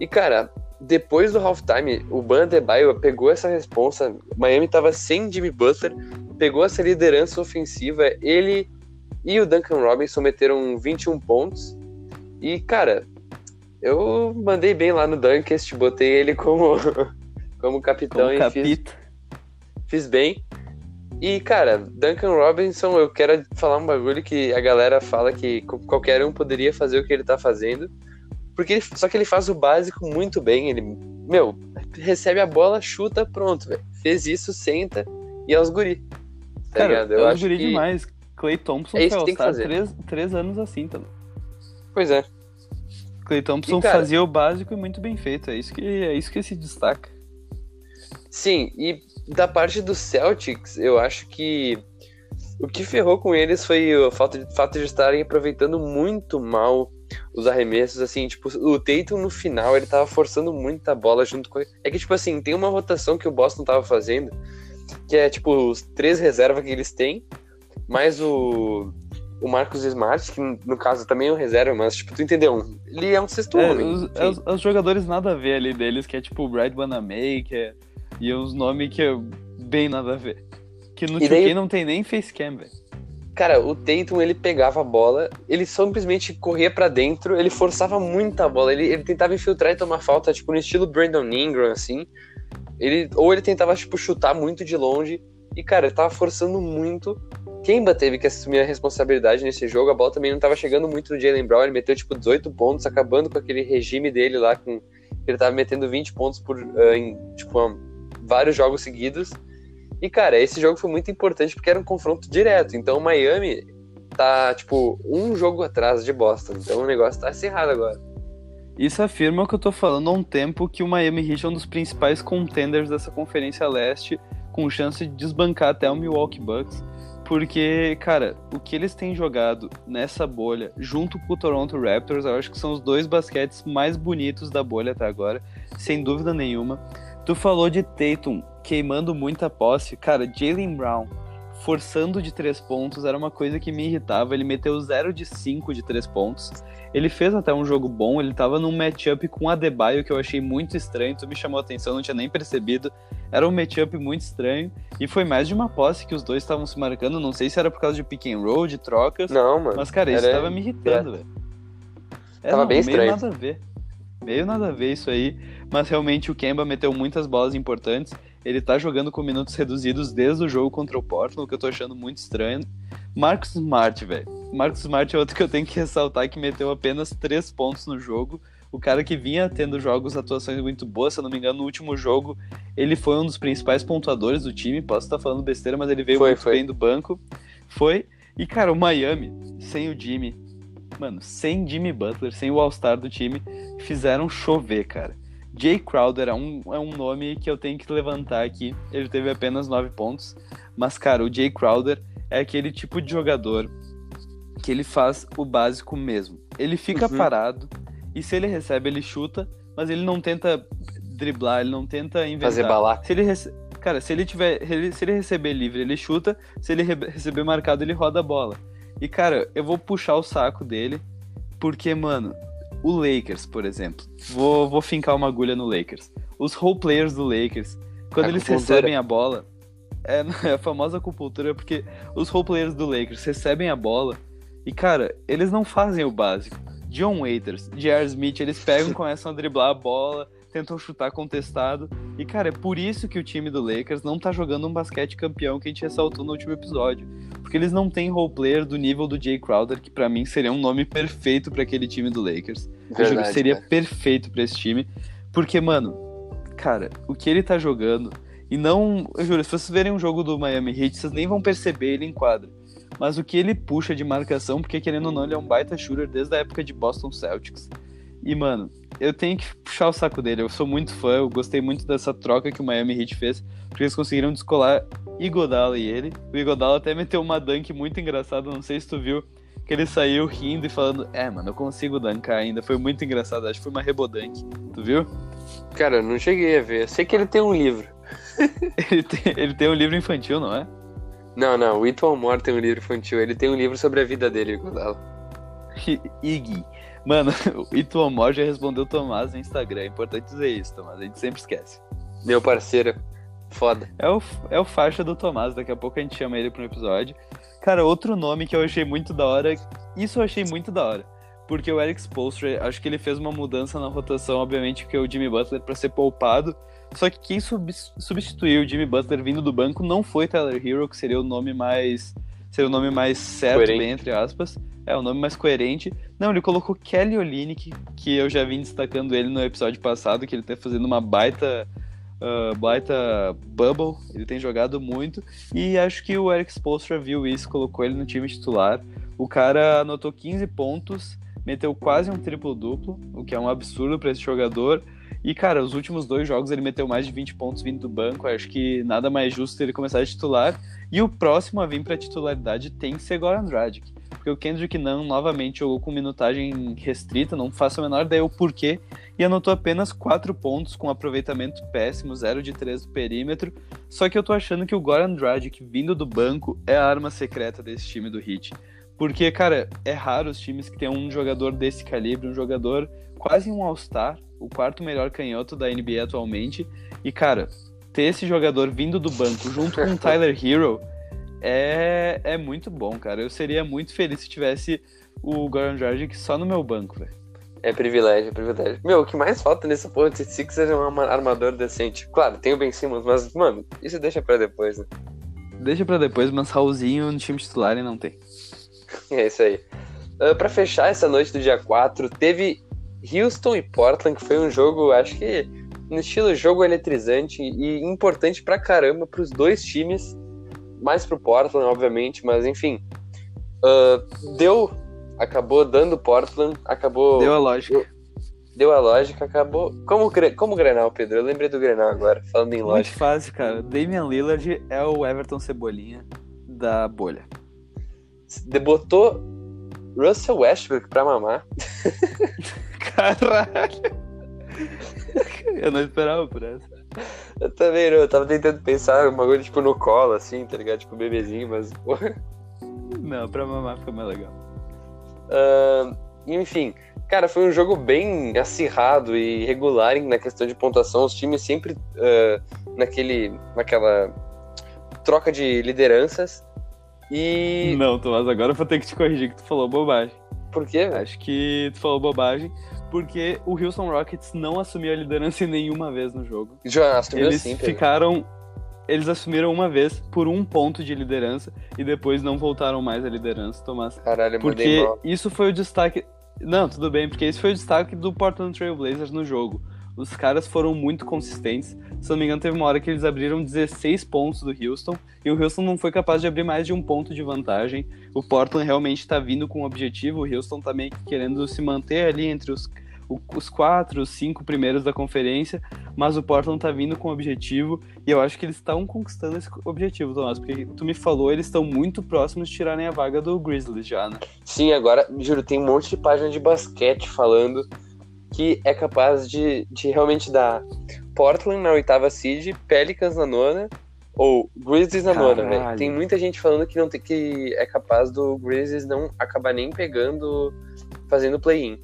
E, cara, depois do halftime, o Ban Adebayo pegou essa responsa. Miami tava sem Jimmy Butler, pegou essa liderança ofensiva. Ele e o Duncan Robinson meteram 21 pontos. E, cara, eu mandei bem lá no Dunkest, botei ele como, como capitão Como e fiz, fiz bem. E, cara, Duncan Robinson, eu quero falar um bagulho que a galera fala que qualquer um poderia fazer o que ele tá fazendo. Porque ele- só que ele faz o básico muito bem. Ele, meu, recebe a bola, chuta, pronto, velho. Fez isso, senta e é os guri. Tá Cara, ligado? eu acho guri que- demais. Clay Thompson É isso foi que tem que fazer. três, três anos assim também. Pois é. Clay Thompson E, cara- fazia o básico e muito bem feito. É isso que, é isso que se destaca. Sim, e da parte do Celtics, eu acho que o que ferrou com eles foi o fato de, fato de estarem aproveitando muito mal os arremessos, assim, tipo, o Tatum no final, ele tava forçando muita bola junto com ele. É que, tipo assim, tem uma rotação que o Boston tava fazendo, que é, tipo, os três reservas que eles têm, mais o, o Marcos Smart, que no caso também é um reserva, mas, tipo, tu entendeu? Ele é um sexto É, homem. os, enfim. é os- jogadores nada a ver ali deles, que é tipo o Brad Banamaker e uns nomes que é bem nada a ver. Que no 2K daí- não tem nem facecam, velho. Cara, o Tatum, ele pegava a bola, ele simplesmente corria pra dentro, ele forçava muita bola, ele, ele tentava infiltrar e tomar falta, tipo, no estilo Brandon Ingram, assim. Ele, ou ele tentava, tipo, chutar muito de longe, e, cara, ele tava forçando muito. Kemba teve que assumir a responsabilidade nesse jogo, a bola também não tava chegando muito no Jalen Brown, ele meteu, tipo, 18 pontos, acabando com aquele regime dele lá, com ele tava metendo 20 pontos por, ah, em, tipo, ah, vários jogos seguidos. E, cara, esse jogo foi muito importante porque era um confronto direto. Então, o Miami tá, tipo, um jogo atrás de Boston. Então, o negócio tá acirrado agora. Isso afirma o que eu tô falando há um tempo que o Miami Heat é um dos principais contenders dessa Conferência Leste, com chance de desbancar até o Milwaukee Bucks. Porque, cara, o que eles têm jogado nessa bolha, junto com o Toronto Raptors, eu acho que são os dois basquetes mais bonitos da bolha até agora, sem dúvida nenhuma. Tu falou de Tatum queimando muita posse. Cara, Jalen Brown forçando de três pontos era uma coisa que me irritava. Ele meteu 0 de 5 de três pontos. Ele fez até um jogo bom, ele tava num matchup com Adebayo que eu achei muito estranho, tu me chamou a atenção, não tinha nem percebido. Era um matchup muito estranho e foi mais de uma posse que os dois estavam se marcando, não sei se era por causa de pick and roll, de trocas, Não, mano. mas cara, isso era- tava me irritando, velho. É, Tava bem meio estranho. nada a ver. Meio nada a ver isso aí, mas realmente o Kemba meteu muitas bolas importantes. Ele tá jogando com minutos reduzidos desde o jogo contra o Portland, o que eu tô achando muito estranho. Marcos Smart, velho. Marcos Smart é outro que eu tenho que ressaltar que meteu apenas três pontos no jogo. O cara que vinha tendo jogos, atuações muito boas, se eu não me engano, no último jogo ele foi um dos principais pontuadores do time. Posso estar falando besteira, mas ele veio Foi, muito foi. bem do banco. Foi. E, cara, o Miami, sem o Jimmy, mano, sem Jimmy Butler, sem o All-Star do time, fizeram chover, cara. Jay Crowder é um, é um nome que eu tenho que levantar aqui. Ele teve apenas 9 pontos. Mas, cara, o Jay Crowder é aquele tipo de jogador que ele faz o básico mesmo. Ele fica Uhum. parado e se ele recebe, ele chuta, mas ele não tenta driblar, ele não tenta inventar. Fazer balaca. Se ele rece... Cara, se ele tiver. Se ele receber livre, ele chuta. Se ele re- receber marcado, ele roda a bola. E, cara, eu vou puxar o saco dele. Porque, mano, o Lakers, por exemplo. Vou, vou fincar uma agulha no Lakers. Os role players do Lakers, quando eles recebem a bola. é, é a famosa acupuntura porque os roleplayers do Lakers recebem a bola e, cara, eles não fazem o básico. John Waiters, J.R. Smith, eles pegam, começam a driblar a bola, tentam chutar contestado. E, cara, é por isso que o time do Lakers não tá jogando um basquete campeão que a gente ressaltou no último episódio. Porque eles não têm roleplayer do nível do Jay Crowder, que para mim seria um nome perfeito para aquele time do Lakers. Eu juro que seria cara. perfeito para esse time. Porque, mano, cara, o que ele tá jogando. E não. Eu juro, se vocês verem um jogo do Miami Heat, vocês nem vão perceber ele em quadra. Mas o que ele puxa de marcação, porque querendo ou não, ele é um baita shooter desde a época de Boston Celtics. E, mano, eu tenho que puxar o saco dele. Eu sou muito fã, eu gostei muito dessa troca que o Miami Heat fez, porque eles conseguiram descolar Igodala e ele. O Igodala até meteu uma dunk muito engraçada, não sei se tu viu, que ele saiu rindo e falando: É, mano, eu consigo dunkar ainda. Foi muito engraçado, acho que foi uma rebodank. Tu viu? Cara, eu não cheguei a ver. Eu sei que ele tem um livro. ele, tem, ele tem um livro infantil, não é? Não, não. O Ito Amor tem um livro infantil. Ele tem um livro sobre a vida dele, Igodala. Iggy. Mano, o Ito Amor já respondeu o Tomás no Instagram. É importante dizer isso, Tomás. A gente sempre esquece. Meu parceiro. Foda. É o, é o faixa do Tomás. Daqui a pouco a gente chama ele para um episódio. Cara, outro nome que eu achei muito da hora. Isso eu achei muito da hora. Porque o Eric Spoelstra, acho que ele fez uma mudança na rotação, obviamente, que é o Jimmy Butler para ser poupado. Só que quem sub substituiu o Jimmy Butler vindo do banco não foi Tyler Hero, que seria o nome mais. Seria o nome mais certo, bem, entre aspas. É, o nome mais coerente. Não, ele colocou Kelly Olynyk, que eu já vim destacando ele no episódio passado, que ele tá fazendo uma baita uh, baita bubble, ele tem jogado muito, e acho que o Eric Spoelstra viu isso, colocou ele no time titular. O cara anotou 15 pontos, meteu quase um triplo-duplo, o que é um absurdo para esse jogador. E, cara, os últimos dois jogos ele meteu mais de 20 pontos vindo do banco. Acho que nada mais justo ele começar a titular. E o próximo a vir para titularidade tem que ser Goran Dragic. Porque o Kendrick não novamente jogou com minutagem restrita, não faço a menor ideia o porquê, e anotou apenas 4 pontos com aproveitamento péssimo, 0 de 3 do perímetro. Só que eu tô achando que o Goran Dragic vindo do banco é a arma secreta desse time do Heat. Porque, cara, é raro os times que tem um jogador desse calibre, um jogador quase um All-Star, o quarto melhor canhoto da NBA atualmente. E, cara, ter esse jogador vindo do banco junto com o Tyler Hero é, é muito bom, cara. Eu seria muito feliz se tivesse o Goran Dragic só no meu banco, velho. É privilégio, é privilégio. Meu, o que mais falta nessa porra de Sixers é um armador decente. Claro, tem o Ben Simmons, mas, mano, isso deixa pra depois, né? Deixa pra depois, mas Raulzinho no time titular não tem. É isso aí. Uh, pra fechar essa noite do dia 4, teve Houston e Portland, que foi um jogo, acho que no estilo jogo eletrizante e importante pra caramba pros dois times. Mais pro Portland, obviamente, mas enfim. Uh, deu. Acabou dando Portland, acabou. Deu a lógica. Deu a lógica, acabou. Como, como o Grenal, Pedro? Eu lembrei do Grenal agora, falando em lógica. Muito fácil, cara. Damian Lillard é o Everton Cebolinha da bolha botou Russell Westbrook pra mamar. Caralho! Eu não esperava por essa. Eu também não, eu tava tentando pensar uma coisa tipo no colo, assim, tá ligado? Tipo bebezinho, mas. Não, pra mamar fica mais legal. Uh, enfim, cara, foi um jogo bem acirrado e regular na questão de pontuação. Os times sempre uh, naquele, naquela troca de lideranças. E. Não, Tomás, agora eu vou ter que te corrigir que tu falou bobagem. Por quê? Acho que tu falou bobagem porque o Houston Rockets não assumiu a liderança nenhuma vez no jogo. Já assumiu Eles sim, ficaram. Eles assumiram uma vez por um ponto de liderança e depois não voltaram mais à liderança, Tomás. Caralho, porque isso foi o destaque. Não, tudo bem, porque esse foi o destaque do Portland Trail Blazers no jogo. Os caras foram muito consistentes. Se não me engano, teve uma hora que eles abriram 16 pontos do Houston e o Houston não foi capaz de abrir mais de um ponto de vantagem. O Portland realmente está vindo com um objetivo. O Houston tá meio que querendo se manter ali entre os, os quatro, os cinco primeiros da conferência, mas o Portland tá vindo com objetivo e eu acho que eles estão conquistando esse objetivo, Tomás, porque tu me falou, eles estão muito próximos de tirarem a vaga do Grizzlies já, né? Sim, agora, juro, tem um monte de página de basquete falando que é capaz de, de realmente dar Portland na oitava seed, Pelicans na nona, ou Grizzlies na Caralho. nona, velho. Tem muita gente falando que não tem que é capaz do Grizzlies não acabar nem pegando, fazendo play-in.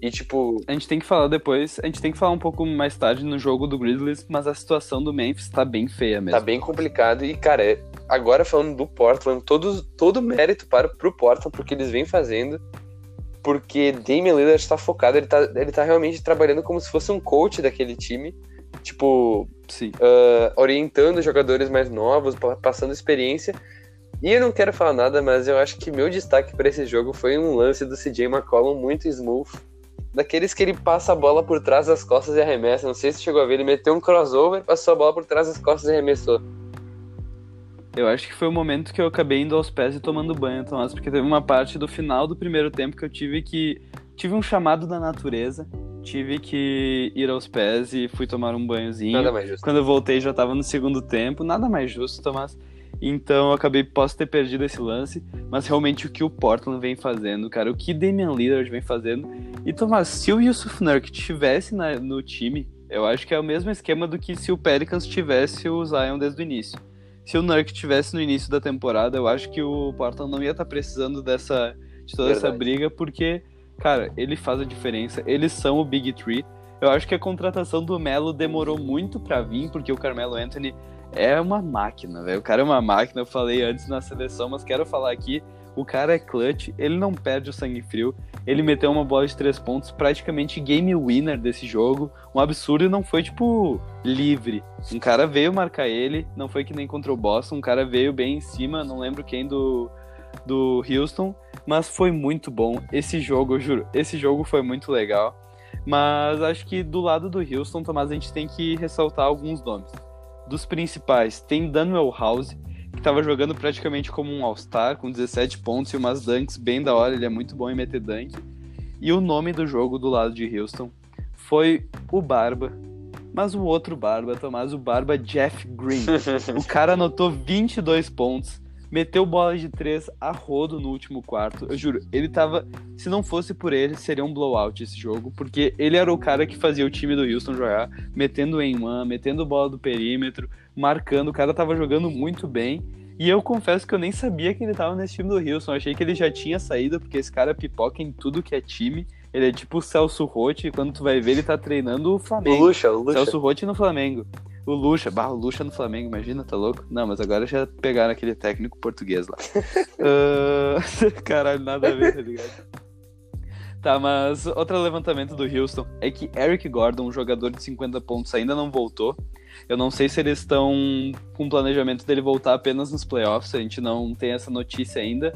E, tipo, A gente tem que falar depois, a gente tem que falar um pouco mais tarde no jogo do Grizzlies, mas a situação do Memphis tá bem feia mesmo. tá bem complicado. E, cara, é- agora falando do Portland, todo, todo mérito para pro Portland, porque eles vêm fazendo. Porque Damian Lillard está focado, ele tá, ele tá realmente trabalhando como se fosse um coach daquele time. Tipo, Sim. ah, orientando jogadores mais novos, pa- passando experiência. E eu não quero falar nada, mas eu acho que meu destaque para esse jogo foi um lance do CJ McCollum muito smooth. Daqueles que ele passa a bola por trás das costas e arremessa. Não sei se chegou a ver, ele meteu um crossover, passou a bola por trás das costas e arremessou. Eu acho que foi o momento que eu acabei indo aos pés e tomando banho, Tomás, porque teve uma parte do final do primeiro tempo que eu tive que. Tive um chamado da natureza, tive que ir aos pés e fui tomar um banhozinho. Nada mais justo. Quando eu voltei já tava no segundo tempo, nada mais justo, Tomás. Então eu acabei, posso ter perdido esse lance, mas realmente o que o Portland vem fazendo, cara, o que Damian Lillard vem fazendo. E Tomás, se o Yusuf Nurk tivesse na- no time, eu acho que é o mesmo esquema do que se o Pelicans tivesse o Zion desde o início. Se o Nurk tivesse no início da temporada, eu acho que o Portland não ia estar precisando dessa de toda essa Verdade. briga, porque, cara, ele faz a diferença, eles são o Big Three. Eu acho que a contratação do Melo demorou muito pra vir, porque o Carmelo Anthony é uma máquina, velho. O cara é uma máquina, eu falei antes na seleção, mas quero falar aqui. O cara é clutch, ele não perde o sangue frio. Ele meteu uma bola de três pontos, praticamente game winner desse jogo. Um absurdo e não foi, tipo, livre. Um cara veio marcar ele, não foi que nem contra o Boston. Um cara veio bem em cima, não lembro quem do, do Houston, mas foi muito bom. Esse jogo, eu juro, esse jogo foi muito legal. Mas acho que do lado do Houston, Tomás, a gente tem que ressaltar alguns nomes. Dos principais, tem Daniel House, que estava jogando praticamente como um All-Star, com 17 pontos e umas dunks bem da hora, ele é muito bom em meter dunk. E o nome do jogo do lado de Houston foi o Barba. Mas o outro Barba, Tomás, o Barba Jeff Green. O cara anotou 22 pontos, meteu bola de 3 a rodo no último quarto. Eu juro, ele tava. Se não fosse por ele, seria um blowout esse jogo, porque ele era o cara que fazia o time do Houston jogar, metendo em one, metendo bola do perímetro, marcando. O cara tava jogando muito bem. E eu confesso que eu nem sabia que ele tava nesse time do Houston. Eu achei que ele já tinha saído, porque esse cara pipoca em tudo que é time. Ele é tipo o Celso Rotti, e quando tu vai ver, ele tá treinando o Flamengo. Lucha, o Lucha. Celso Rotti no Flamengo. O Lucha, bah, o Lucha no Flamengo, imagina, tá louco? Não, mas agora já pegaram aquele técnico português lá. Ah, Caralho, nada a ver, tá ligado? Tá, mas outro levantamento do Houston é que Eric Gordon, um jogador de 50 pontos, ainda não voltou. Eu não sei se eles estão com o planejamento dele voltar apenas nos playoffs, a gente não tem essa notícia ainda.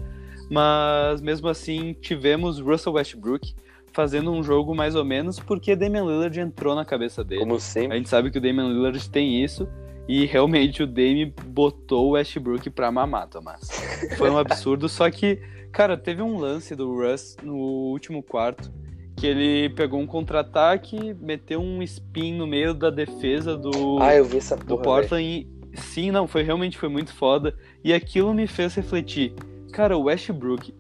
Mas mesmo assim, tivemos Russell Westbrook fazendo um jogo mais ou menos porque Damian Lillard entrou na cabeça dele. Como A sempre. gente sabe que o Damian Lillard tem isso. E realmente o Dame botou o Westbrook pra mamar, Tomás. Foi um absurdo. só que, cara, teve um lance do Russ no último quarto. Que ele pegou um contra-ataque, meteu um spin no meio da defesa do, Ah, eu vi essa do porra. velho. Portland. E, sim, não, foi realmente foi muito foda. E aquilo me fez refletir. Cara, o Westbrook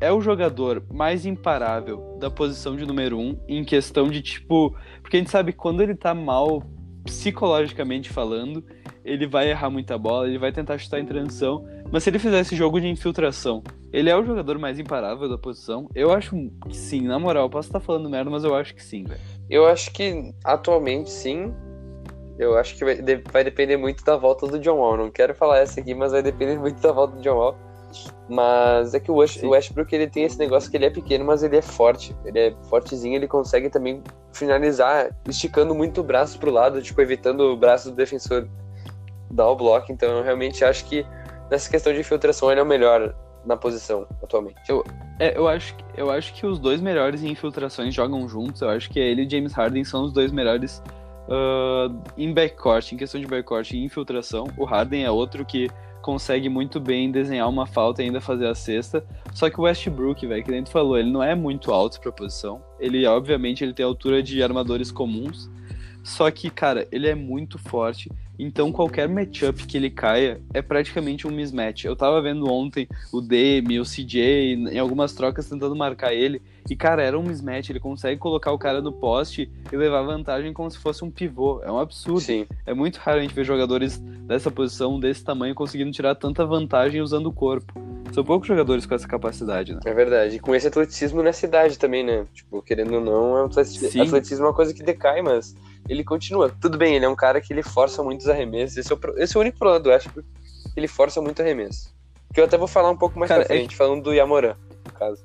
é o jogador mais imparável da posição de número um em questão de tipo. Porque a gente sabe que quando ele tá mal psicologicamente falando, ele vai errar muita bola, ele vai tentar chutar em transição. Mas se ele fizer esse jogo de infiltração, ele é o jogador mais imparável da posição? Eu acho que sim, na moral, posso estar falando merda, mas eu acho que sim, velho. Eu acho que atualmente sim. Eu acho que vai depender muito da volta do John Wall. Não quero falar essa aqui, mas vai depender muito da volta do John Wall. Mas é que o, Sim. o Westbrook ele tem esse negócio que ele é pequeno, mas ele é forte. Ele é fortezinho, ele consegue também finalizar esticando muito o braço pro lado, tipo, evitando o braço do defensor dar o bloco. Então eu realmente acho que nessa questão de infiltração ele é o melhor na posição atualmente. É, eu acho, que- eu acho que os dois melhores em infiltrações jogam juntos. Eu acho que ele e James Harden são os dois melhores ah, em backcourt, em questão de backcourt e infiltração. O Harden é outro que consegue muito bem desenhar uma falta e ainda fazer a cesta. Só que o Westbrook, velho, que tu falou, ele não é muito alto pra posição. Ele, obviamente, ele tem altura de armadores comuns. Só que, cara, ele é muito forte. Então, qualquer matchup que ele caia é praticamente um mismatch. Eu tava vendo ontem o Demi, o CJ, em algumas trocas tentando marcar ele. E, cara, era um mismatch. Ele consegue colocar o cara no poste e levar vantagem como se fosse um pivô. É um absurdo. Sim. É muito raro a gente ver jogadores dessa posição, desse tamanho, conseguindo tirar tanta vantagem usando o corpo. São poucos jogadores com essa capacidade, né? É verdade. E com esse atleticismo na cidade também, né? Tipo, querendo ou não, Sim. atleticismo é uma coisa que decai, mas ele continua. Tudo bem, ele é um cara que ele força muitos arremessos. Esse é o, esse é o único problema do Westbrook. Ele força muito arremesso. Que eu até vou falar um pouco mais Cara, pra é frente, falando do Yamoran, no caso.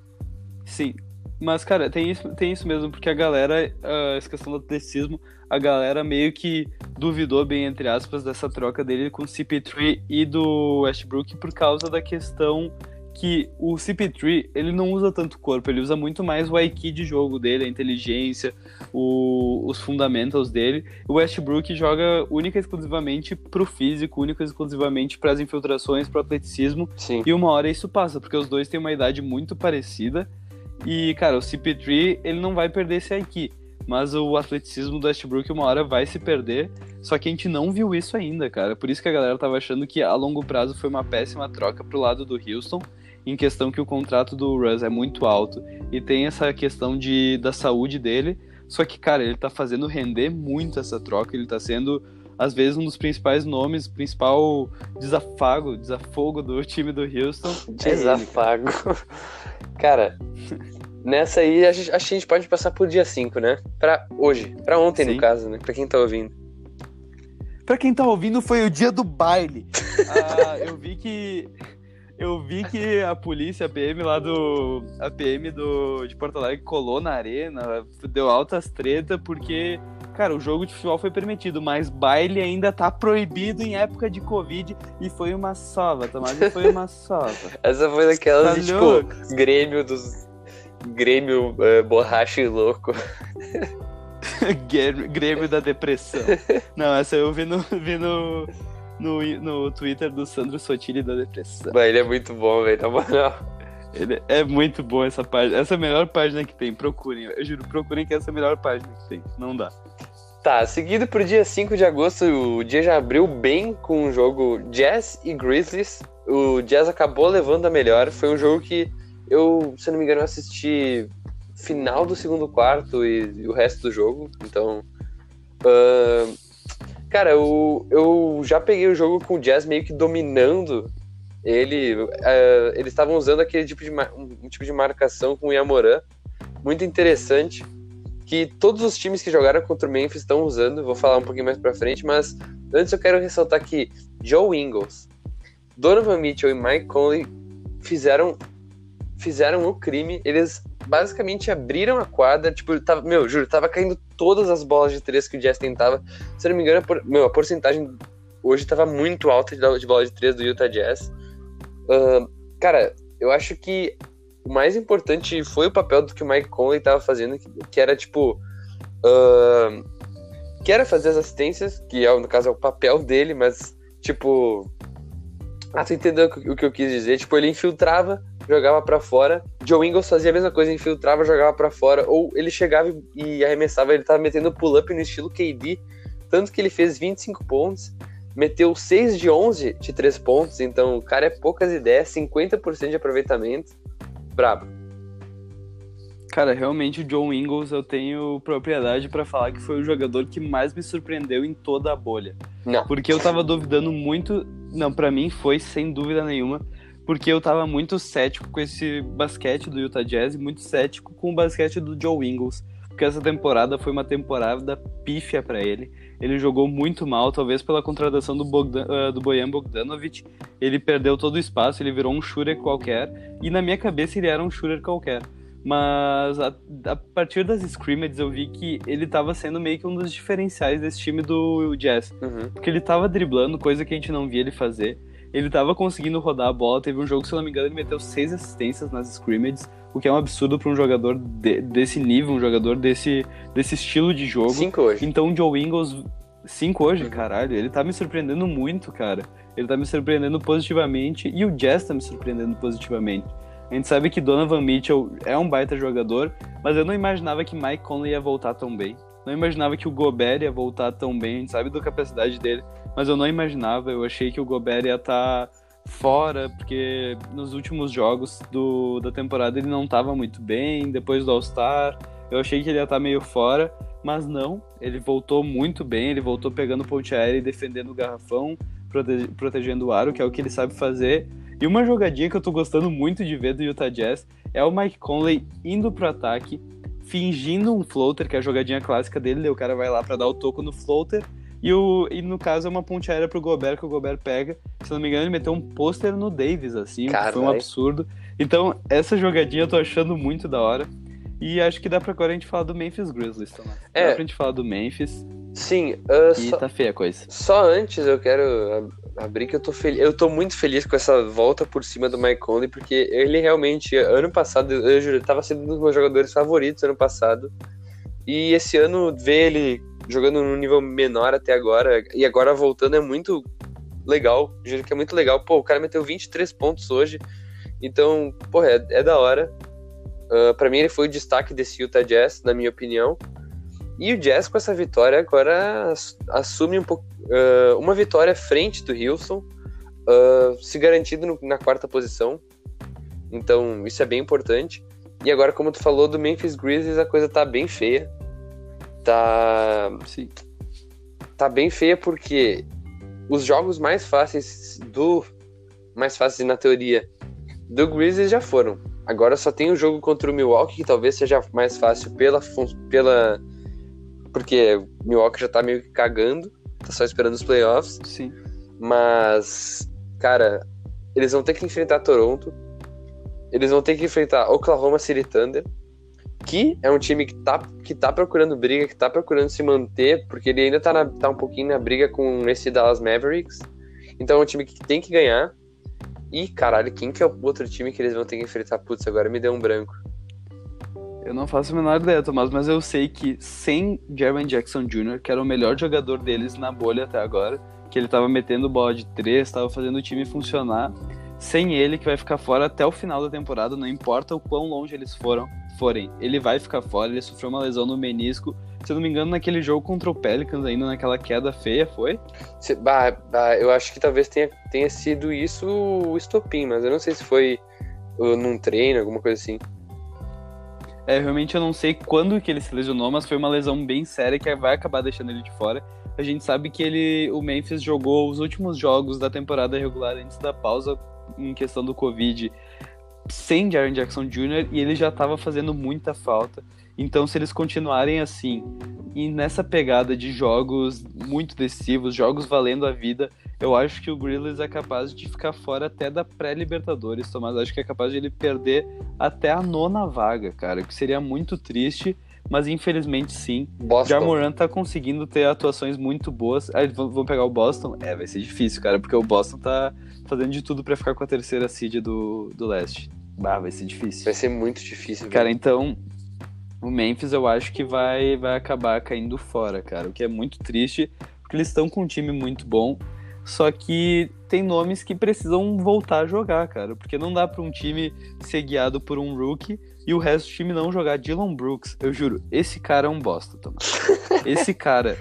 Sim. Mas, cara, tem isso, tem isso mesmo, porque a galera, ah, essa questão do atleticismo, a galera meio que duvidou, bem entre aspas, dessa troca dele com o CP3 e do Westbrook por causa da questão que o CP3, ele não usa tanto corpo, ele usa muito mais o IQ de jogo dele, a inteligência, o- os fundamentals dele. O Westbrook joga única e exclusivamente pro físico, única e exclusivamente para as infiltrações, pro atleticismo, Sim. e uma hora isso passa, porque os dois têm uma idade muito parecida. E, cara, o CP3, ele não vai perder esse IQ. Mas o atleticismo do Westbrook uma hora vai se perder. Só que a gente não viu isso ainda, cara. Por isso que a galera tava achando que a longo prazo foi uma péssima troca pro lado do Houston. Em questão que o contrato do Russ é muito alto. E tem essa questão de, da saúde dele. Só que, cara, ele tá fazendo render muito essa troca. Ele tá sendo, às vezes, um dos principais nomes, principal desafago, desafogo do time do Houston. É. Desafago. Cara, nessa aí a gente, acho que a gente pode passar pro dia 5, né? Pra hoje. Pra ontem, Sim. no caso, né? Pra quem tá ouvindo. Pra quem tá ouvindo, foi o dia do baile. Ah, eu vi que. Eu vi que a polícia, a PM lá do. A PM do, de Porto Alegre colou na arena, deu altas treta, porque, cara, o jogo de futebol foi permitido, mas baile ainda tá proibido em época de Covid e foi uma sova, Tomás, e foi uma sova. Essa foi daquelas de, Tá tipo? Grêmio dos. Grêmio eh, borracha e louco. Grêmio Grêmio da depressão. Não, essa eu vi no, vi no, no, no Twitter do Sandro Sotile da depressão. Ele é muito bom, velho, na moral. Ele é muito bom essa página. Essa é a melhor página que tem. Procurem. Eu juro, procurem que essa é a melhor página que tem. Não dá. Tá, seguido pro dia 5 de agosto, o dia já abriu bem com o jogo Jazz e Grizzlies. O Jazz acabou levando a melhor. Foi um jogo que eu, se não me engano, assisti final do segundo quarto e, e o resto do jogo. Então. ahn, cara, eu, eu já peguei o jogo com o Jazz meio que dominando ele. ah, eles estavam usando aquele tipo de, um tipo de marcação com o Yamoran. Muito interessante que todos os times que jogaram contra o Memphis estão usando, vou falar um pouquinho mais pra frente, mas antes eu quero ressaltar que Joe Ingles, Donovan Mitchell e Mike Conley fizeram fizeram o crime, eles basicamente abriram a quadra, tipo, tava, meu, juro, tava caindo todas as bolas de três que o Jazz tentava, se não me engano, por- meu, a porcentagem hoje tava muito alta de, de bola de três do Utah Jazz. Ahn, cara, eu acho que o mais importante foi o papel do que o Mike Conley tava fazendo, que, que era tipo. ahn, que era fazer as assistências, que é, no caso é o papel dele, mas tipo. Ah, tu entendeu o que eu quis dizer? Tipo, ele infiltrava, jogava pra fora. Joe Ingles fazia a mesma coisa, infiltrava, jogava pra fora. Ou ele chegava e arremessava, ele tava metendo pull-up no estilo KD. Tanto que ele fez 25 pontos, meteu 6 de 11 de 3 pontos. Então, o cara é poucas ideias, 50% de aproveitamento. Brabo. Cara, realmente o John Ingles eu tenho propriedade pra falar que foi o jogador que mais me surpreendeu em toda a bolha. Não. Porque eu tava duvidando muito. Não, pra mim foi sem dúvida nenhuma. Porque eu tava muito cético com esse basquete do Utah Jazz e muito cético com o basquete do Joe Ingles. Porque essa temporada foi uma temporada pífia pra ele. Ele jogou muito mal, talvez pela contratação do, Bogdan, ah, do Bojan Bogdanovic. Ele perdeu todo o espaço, ele virou um shooter qualquer. E na minha cabeça ele era um shooter qualquer. Mas a, a partir das scrimmages eu vi que ele tava sendo meio que um dos diferenciais desse time do Jazz. Uhum. Porque ele tava driblando, coisa que a gente não via ele fazer. Ele tava conseguindo rodar a bola. Teve um jogo, se eu não me engano, ele meteu seis assistências nas scrimmages, o que é um absurdo para um jogador de- desse nível, um jogador desse, desse estilo de jogo. Cinco hoje. Então o Joe Ingles, 5 hoje, Uhum. caralho, ele tá me surpreendendo muito, cara. Ele tá me surpreendendo positivamente e o Jazz tá me surpreendendo positivamente. A gente sabe que Donovan Mitchell é um baita jogador, mas eu não imaginava que Mike Conley ia voltar tão bem. Não imaginava que o Gobert ia voltar tão bem, a gente sabe da capacidade dele, mas eu não imaginava, eu achei que o Gobert ia estar fora, porque nos últimos jogos do, da temporada ele não estava muito bem, depois do All-Star, eu achei que ele ia estar meio fora, mas não, ele voltou muito bem, ele voltou pegando ponte aérea e defendendo o garrafão, prote- protegendo o aro, que é o que ele sabe fazer. E uma jogadinha que eu tô gostando muito de ver do Utah Jazz é o Mike Conley indo pro ataque, fingindo um floater, que é a jogadinha clássica dele, daí o cara vai lá para dar o toco no floater, e, o, e no caso é uma ponte aérea pro Gobert, que o Gobert pega. Se não me engano, ele meteu um pôster no Davis, assim, que foi um absurdo. Então, essa jogadinha eu tô achando muito da hora. E acho que dá pra agora a gente falar do Memphis Grizzlies, Tomás. É. Dá pra gente falar do Memphis. Sim. Uh, e só, tá feia a coisa. Só antes eu quero abrir que eu tô feliz. Eu tô muito feliz com essa volta por cima do Mike Conley, porque ele realmente, ano passado, eu juro, ele tava sendo um dos meus jogadores favoritos ano passado. E esse ano, ver ele jogando num nível menor até agora, e agora voltando é muito legal. Juro que é muito legal. Pô, o cara meteu 23 pontos hoje. Então, pô, é, é da hora. Uh, ah, para mim, ele foi o destaque desse Utah Jazz, na minha opinião. E o Jazz, com essa vitória, agora assume um pouco, uh, uma vitória frente do Wilson, uh, se garantindo no, na quarta posição. Então, isso é bem importante. E agora, como tu falou do Memphis Grizzlies, a coisa tá bem feia tá. Sim. Tá bem feia porque os jogos mais fáceis do. Mais fáceis na teoria do Grizzlies já foram. Agora só tem o jogo contra o Milwaukee, que talvez seja mais fácil pela. pela porque o Milwaukee já tá meio que cagando, tá só esperando os playoffs. Sim. Mas, cara, eles vão ter que enfrentar Toronto. Eles vão ter que enfrentar Oklahoma City Thunder que é um time que tá, que tá procurando briga, que tá procurando se manter, porque ele ainda tá, na, tá um pouquinho na briga com esse Dallas Mavericks. Então é um time que tem que ganhar. E, caralho, quem que é o outro time que eles vão ter que enfrentar? Putz, agora me deu um branco. Eu não faço a menor ideia, Tomás, mas eu sei que sem Jeremy Jackson Jr., que era o melhor jogador deles na bolha até agora, que ele tava metendo bola de três, tava fazendo o time funcionar, sem ele, que vai ficar fora até o final da temporada, não importa o quão longe eles foram, forem, ele vai ficar fora. Ele sofreu uma lesão no menisco. Se eu não me engano, naquele jogo contra o Pelicans, ainda naquela queda feia, foi? Se, bah, bah, eu acho que talvez tenha, tenha sido isso o estopim, mas eu não sei se foi uh, num treino, alguma coisa assim. É, realmente eu não sei quando que ele se lesionou, mas foi uma lesão bem séria que vai acabar deixando ele de fora. A gente sabe que ele, o Memphis jogou os últimos jogos da temporada regular antes da pausa em questão do Covid sem Jaren Jackson Jr. e ele já estava fazendo muita falta. Então, se eles continuarem assim e nessa pegada de jogos muito decisivos, jogos valendo a vida, eu acho que o Grizzlies é capaz de ficar fora até da pré-Libertadores, Tomás. Acho que é capaz de ele perder até a nona vaga, cara, que seria muito triste. Mas infelizmente sim. Boston. Jamoran tá conseguindo ter atuações muito boas. Aí vão pegar o Boston? É, vai ser difícil, cara, porque o Boston tá fazendo de tudo para ficar com a terceira seed do, do leste. Bah, vai ser difícil. Vai ser muito difícil. Cara, velho. então o Memphis eu acho que vai, vai acabar caindo fora, cara. O que é muito triste, porque eles estão com um time muito bom. Só que tem nomes que precisam voltar a jogar, cara. Porque não dá para um time ser guiado por um rookie e o resto do time não jogar. Dylan Brooks, eu juro, esse cara é um bosta, Thomas. esse cara.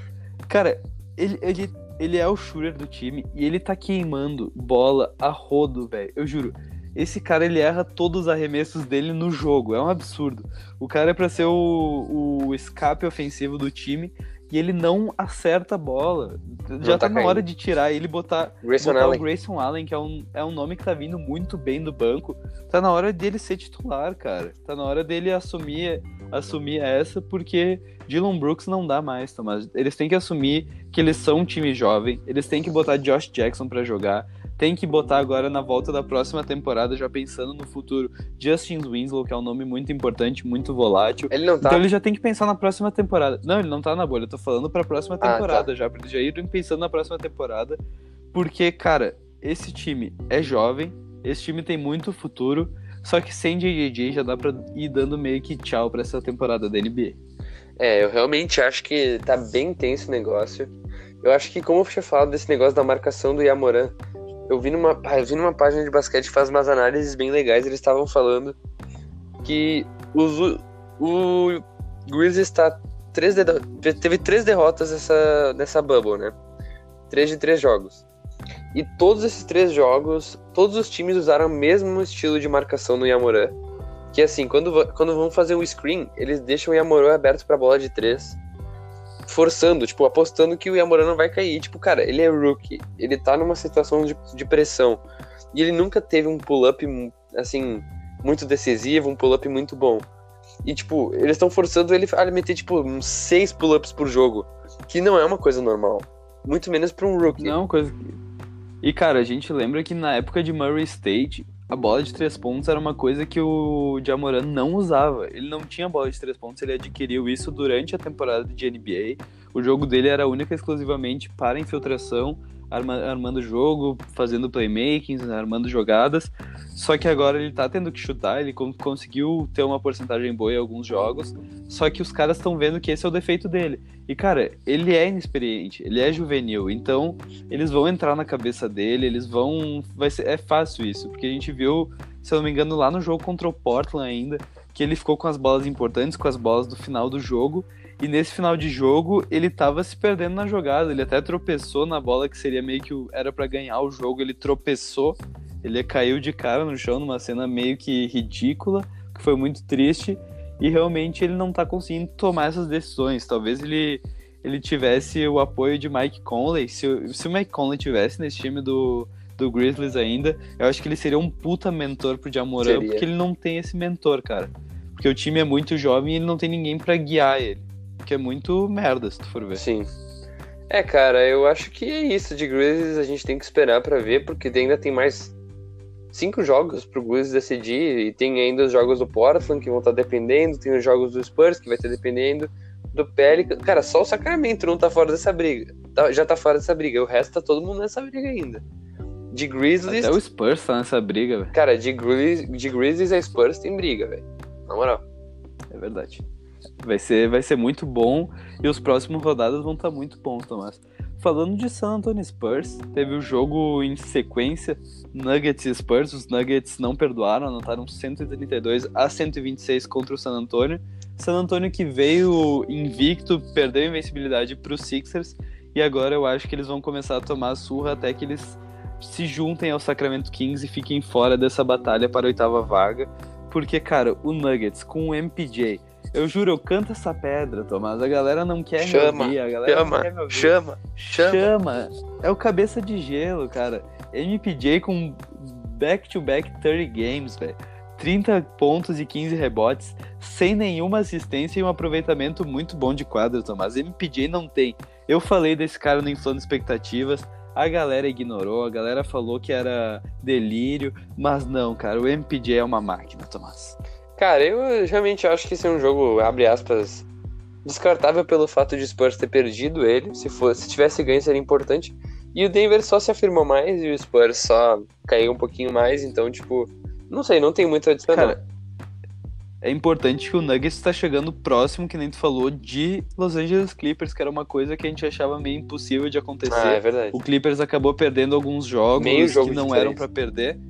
Cara, ele, ele ele é o shooter do time e ele tá queimando bola a rodo, velho. Eu juro. Esse cara ele erra todos os arremessos dele no jogo. É um absurdo. O cara é pra ser o, o escape ofensivo do time e ele não acerta a bola. Não Já tá, tá na hora de tirar ele e botar, Grayson botar Allen. o Grayson Allen, que é um, é um nome que tá vindo muito bem do banco. Tá na hora dele ser titular, cara. Tá na hora dele assumir, assumir essa, porque Dylan Brooks não dá mais, Tomás. Eles têm que assumir que eles são um time jovem, eles têm que botar Josh Jackson para jogar, tem que botar agora na volta da próxima temporada, já pensando no futuro, Justin Winslow, que é um nome muito importante, muito volátil. Ele não tá. Então ele já tem que pensar na próxima temporada. Não, ele não tá na bolha, eu tô falando pra próxima temporada ah, tá. já, pra eles já irem pensando na próxima temporada. Porque, cara, esse time é jovem, esse time tem muito futuro, só que sem JJJ já dá pra ir dando meio que tchau pra essa temporada da NBA. É, eu realmente acho que tá bem tenso o negócio. Eu acho que, como eu tinha falado desse negócio da marcação do Yamoran, eu vi numa, eu vi numa página de basquete que faz umas análises bem legais. Eles estavam falando que os, o Grizzlies está três de, teve três derrotas nessa, nessa bubble, né? Três de três jogos. E todos esses três jogos, todos os times usaram o mesmo estilo de marcação no Yamoran que assim, quando, quando vão fazer um screen, eles deixam o Yamorã aberto pra bola de três, forçando, tipo, apostando que o Yamorã não vai cair. Tipo, cara, ele é rookie, ele tá numa situação de, de pressão. E ele nunca teve um pull-up, assim, muito decisivo, um pull-up muito bom. E, tipo, eles estão forçando ele a meter, tipo, uns seis pull-ups por jogo. Que não é uma coisa normal. Muito menos pra um rookie. Não, coisa. E, cara, a gente lembra que na época de Murray State, a bola de três pontos era uma coisa que o Jamoran não usava. Ele não tinha bola de três pontos, ele adquiriu isso durante a temporada de NBA. O jogo dele era única e exclusivamente para infiltração armando jogo, fazendo playmaking, armando jogadas. Só que agora ele tá tendo que chutar, ele conseguiu ter uma porcentagem boa em alguns jogos. Só que os caras estão vendo que esse é o defeito dele. E cara, ele é inexperiente, ele é juvenil, então eles vão entrar na cabeça dele, eles vão. Vai ser, é fácil isso, porque a gente viu, se eu não me engano, lá no jogo contra o Portland ainda, que ele ficou com as bolas importantes, com as bolas do final do jogo, e nesse final de jogo, ele tava se perdendo na jogada. Ele até tropeçou na bola que seria meio que era para ganhar o jogo. Ele tropeçou, ele caiu de cara no chão numa cena meio que ridícula, que foi muito triste. E realmente ele não tá conseguindo tomar essas decisões. Talvez ele, ele tivesse o apoio de Mike Conley. Se, se o Mike Conley tivesse nesse time do, do Grizzlies ainda, eu acho que ele seria um puta mentor pro Jamoran, porque ele não tem esse mentor, cara. Porque o time é muito jovem e ele não tem ninguém para guiar ele que é muito merda, se tu for ver. Sim. É, cara, eu acho que é isso de Grizzlies, a gente tem que esperar para ver, porque ainda tem mais cinco jogos pro Grizzlies decidir, e tem ainda os jogos do Portland que vão estar tá dependendo, tem os jogos do Spurs que vai estar dependendo, do Pelicans. Cara, só o Sacramento não tá fora dessa briga. Tá, já tá fora dessa briga, o resto tá todo mundo nessa briga ainda. De Grizzlies. Até o Spurs tá nessa briga, velho. Cara, de Grizzlies, de Grizzlies a Spurs tem briga, velho. Na moral. É verdade. Vai ser, vai ser muito bom e os próximos rodadas vão estar tá muito bons, Tomás. Falando de San Antonio Spurs, teve o jogo em sequência, Nuggets e Spurs. Os Nuggets não perdoaram, anotaram 132 a 126 contra o San Antonio. San Antonio que veio invicto, perdeu a invencibilidade para os Sixers e agora eu acho que eles vão começar a tomar a surra até que eles se juntem ao Sacramento Kings e fiquem fora dessa batalha para a oitava vaga. Porque, cara, o Nuggets com o MPJ, eu juro, eu canto essa pedra, Tomás. A galera não quer chama, me ouvir. A galera chama, não quer me ouvir. Chama, chama. Chama. É o cabeça de gelo, cara. MPJ com back-to-back -back 30 games, velho. 30 pontos e 15 rebotes, sem nenhuma assistência e um aproveitamento muito bom de quadro, Tomás. MPJ não tem. Eu falei desse cara no Inflando Expectativas, a galera ignorou, a galera falou que era delírio, mas não, cara, o MPJ é uma máquina, Tomás. Cara, eu realmente acho que esse é um jogo, abre aspas, descartável pelo fato de Spurs ter perdido ele. Se, for, se tivesse ganho, seria importante. E o Denver só se afirmou mais e o Spurs só caiu um pouquinho mais. Então, tipo, não sei, não tem muito a dizer. Cara, é importante que o Nuggets está chegando próximo, que nem tu falou, de Los Angeles Clippers, que era uma coisa que a gente achava meio impossível de acontecer. Ah, é verdade. O Clippers acabou perdendo alguns jogos jogo que não eram para perder.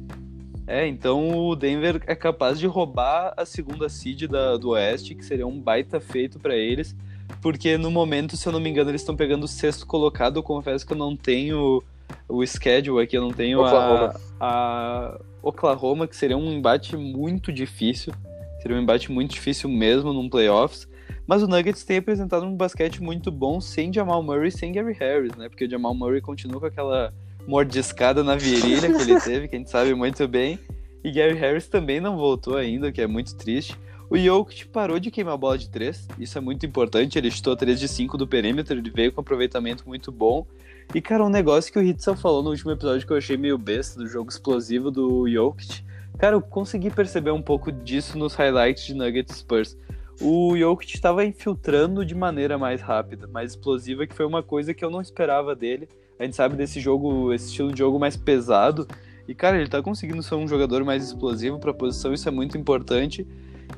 É, então o Denver é capaz de roubar a segunda seed da, do Oeste, que seria um baita feito para eles, porque no momento, se eu não me engano, eles estão pegando o sexto colocado. Eu confesso que eu não tenho o schedule aqui, eu não tenho Oklahoma. A, a Oklahoma, que seria um embate muito difícil. Seria um embate muito difícil mesmo num playoffs. Mas o Nuggets tem apresentado um basquete muito bom sem Jamal Murray sem Gary Harris, né? Porque o Jamal Murray continua com aquela mordiscada na virilha que ele teve, que a gente sabe muito bem. E Gary Harris também não voltou ainda, o que é muito triste. O Jokic parou de queimar a bola de 3, isso é muito importante. Ele chutou 3 de 5 do perímetro, ele veio com aproveitamento muito bom. E, cara, um negócio que o Hitzel falou no último episódio que eu achei meio besta do jogo explosivo do Jokic. Cara, eu consegui perceber um pouco disso nos highlights de Nuggets Spurs. O Jokic estava infiltrando de maneira mais rápida, mais explosiva, que foi uma coisa que eu não esperava dele. A gente sabe desse jogo, esse estilo de jogo mais pesado. E, cara, ele tá conseguindo ser um jogador mais explosivo pra posição, isso é muito importante.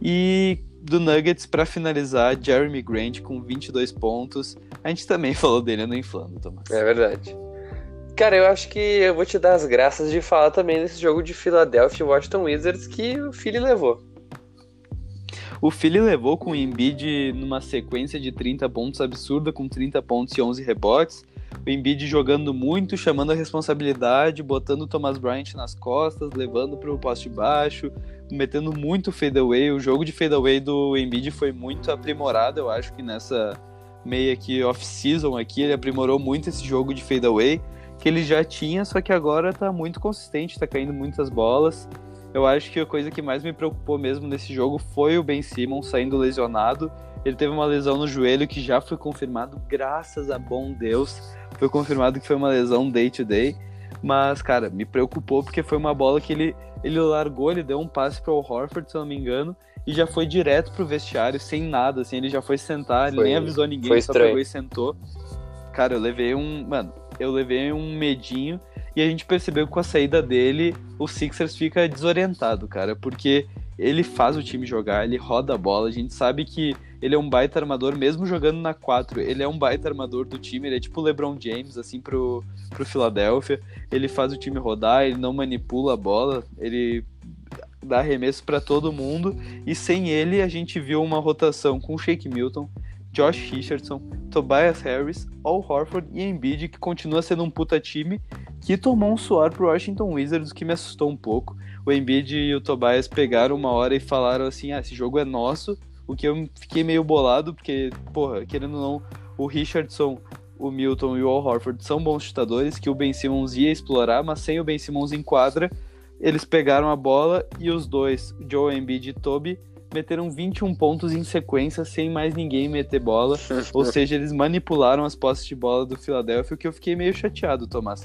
E do Nuggets, para finalizar, Jeremy Grant com 22 pontos. A gente também falou dele no Inflando, Thomas. É verdade. Cara, eu acho que eu vou te dar as graças de falar também desse jogo de Philadelphia e Washington Wizards que o Philly levou. O Philly levou com o Embiid numa sequência de 30 pontos absurda, com 30 pontos e 11 rebotes o Embiid jogando muito, chamando a responsabilidade, botando o Thomas Bryant nas costas, levando para o poste baixo, metendo muito fadeaway. O jogo de fadeaway do Embiid foi muito aprimorado, eu acho que nessa meia que off-season aqui, ele aprimorou muito esse jogo de fadeaway, que ele já tinha, só que agora tá muito consistente, tá caindo muitas bolas. Eu acho que a coisa que mais me preocupou mesmo nesse jogo foi o Ben Simmons saindo lesionado. Ele teve uma lesão no joelho que já foi confirmado, graças a bom Deus. Foi confirmado que foi uma lesão day to day. Mas, cara, me preocupou porque foi uma bola que ele, ele largou, ele deu um passe para o Horford, se eu não me engano, e já foi direto pro vestiário, sem nada, assim, ele já foi sentar, ele Foi- nem avisou ninguém, só estranho. pegou e sentou. Cara, eu levei um. Mano, eu levei um medinho e a gente percebeu que com a saída dele, o Sixers fica desorientado, cara, porque ele faz o time jogar, ele roda a bola, a gente sabe que ele é um baita armador, mesmo jogando na 4, ele é um baita armador do time, ele é tipo o LeBron James, assim, pro, pro Philadelphia. Ele faz o time rodar, ele não manipula a bola, ele dá arremesso para todo mundo. E sem ele, a gente viu uma rotação com o Shake Milton, Josh Richardson, Tobias Harris, Al Horford e Embiid, que continua sendo um puta time, que tomou um suor pro Washington Wizards, que me assustou um pouco. O Embiid e o Tobias pegaram uma hora e falaram assim: ah, esse jogo é nosso. O que eu fiquei meio bolado, porque, porra, querendo ou não, o Richardson, o Milton e o Al Horford são bons chutadores, que o Ben Simmons ia explorar, mas sem o Ben Simmons em quadra, eles pegaram a bola e os dois, Joe Embiid e Toby, meteram 21 pontos em sequência sem mais ninguém meter bola. Ou seja, eles manipularam as posses de bola do Philadelphia, o que eu fiquei meio chateado, Tomás.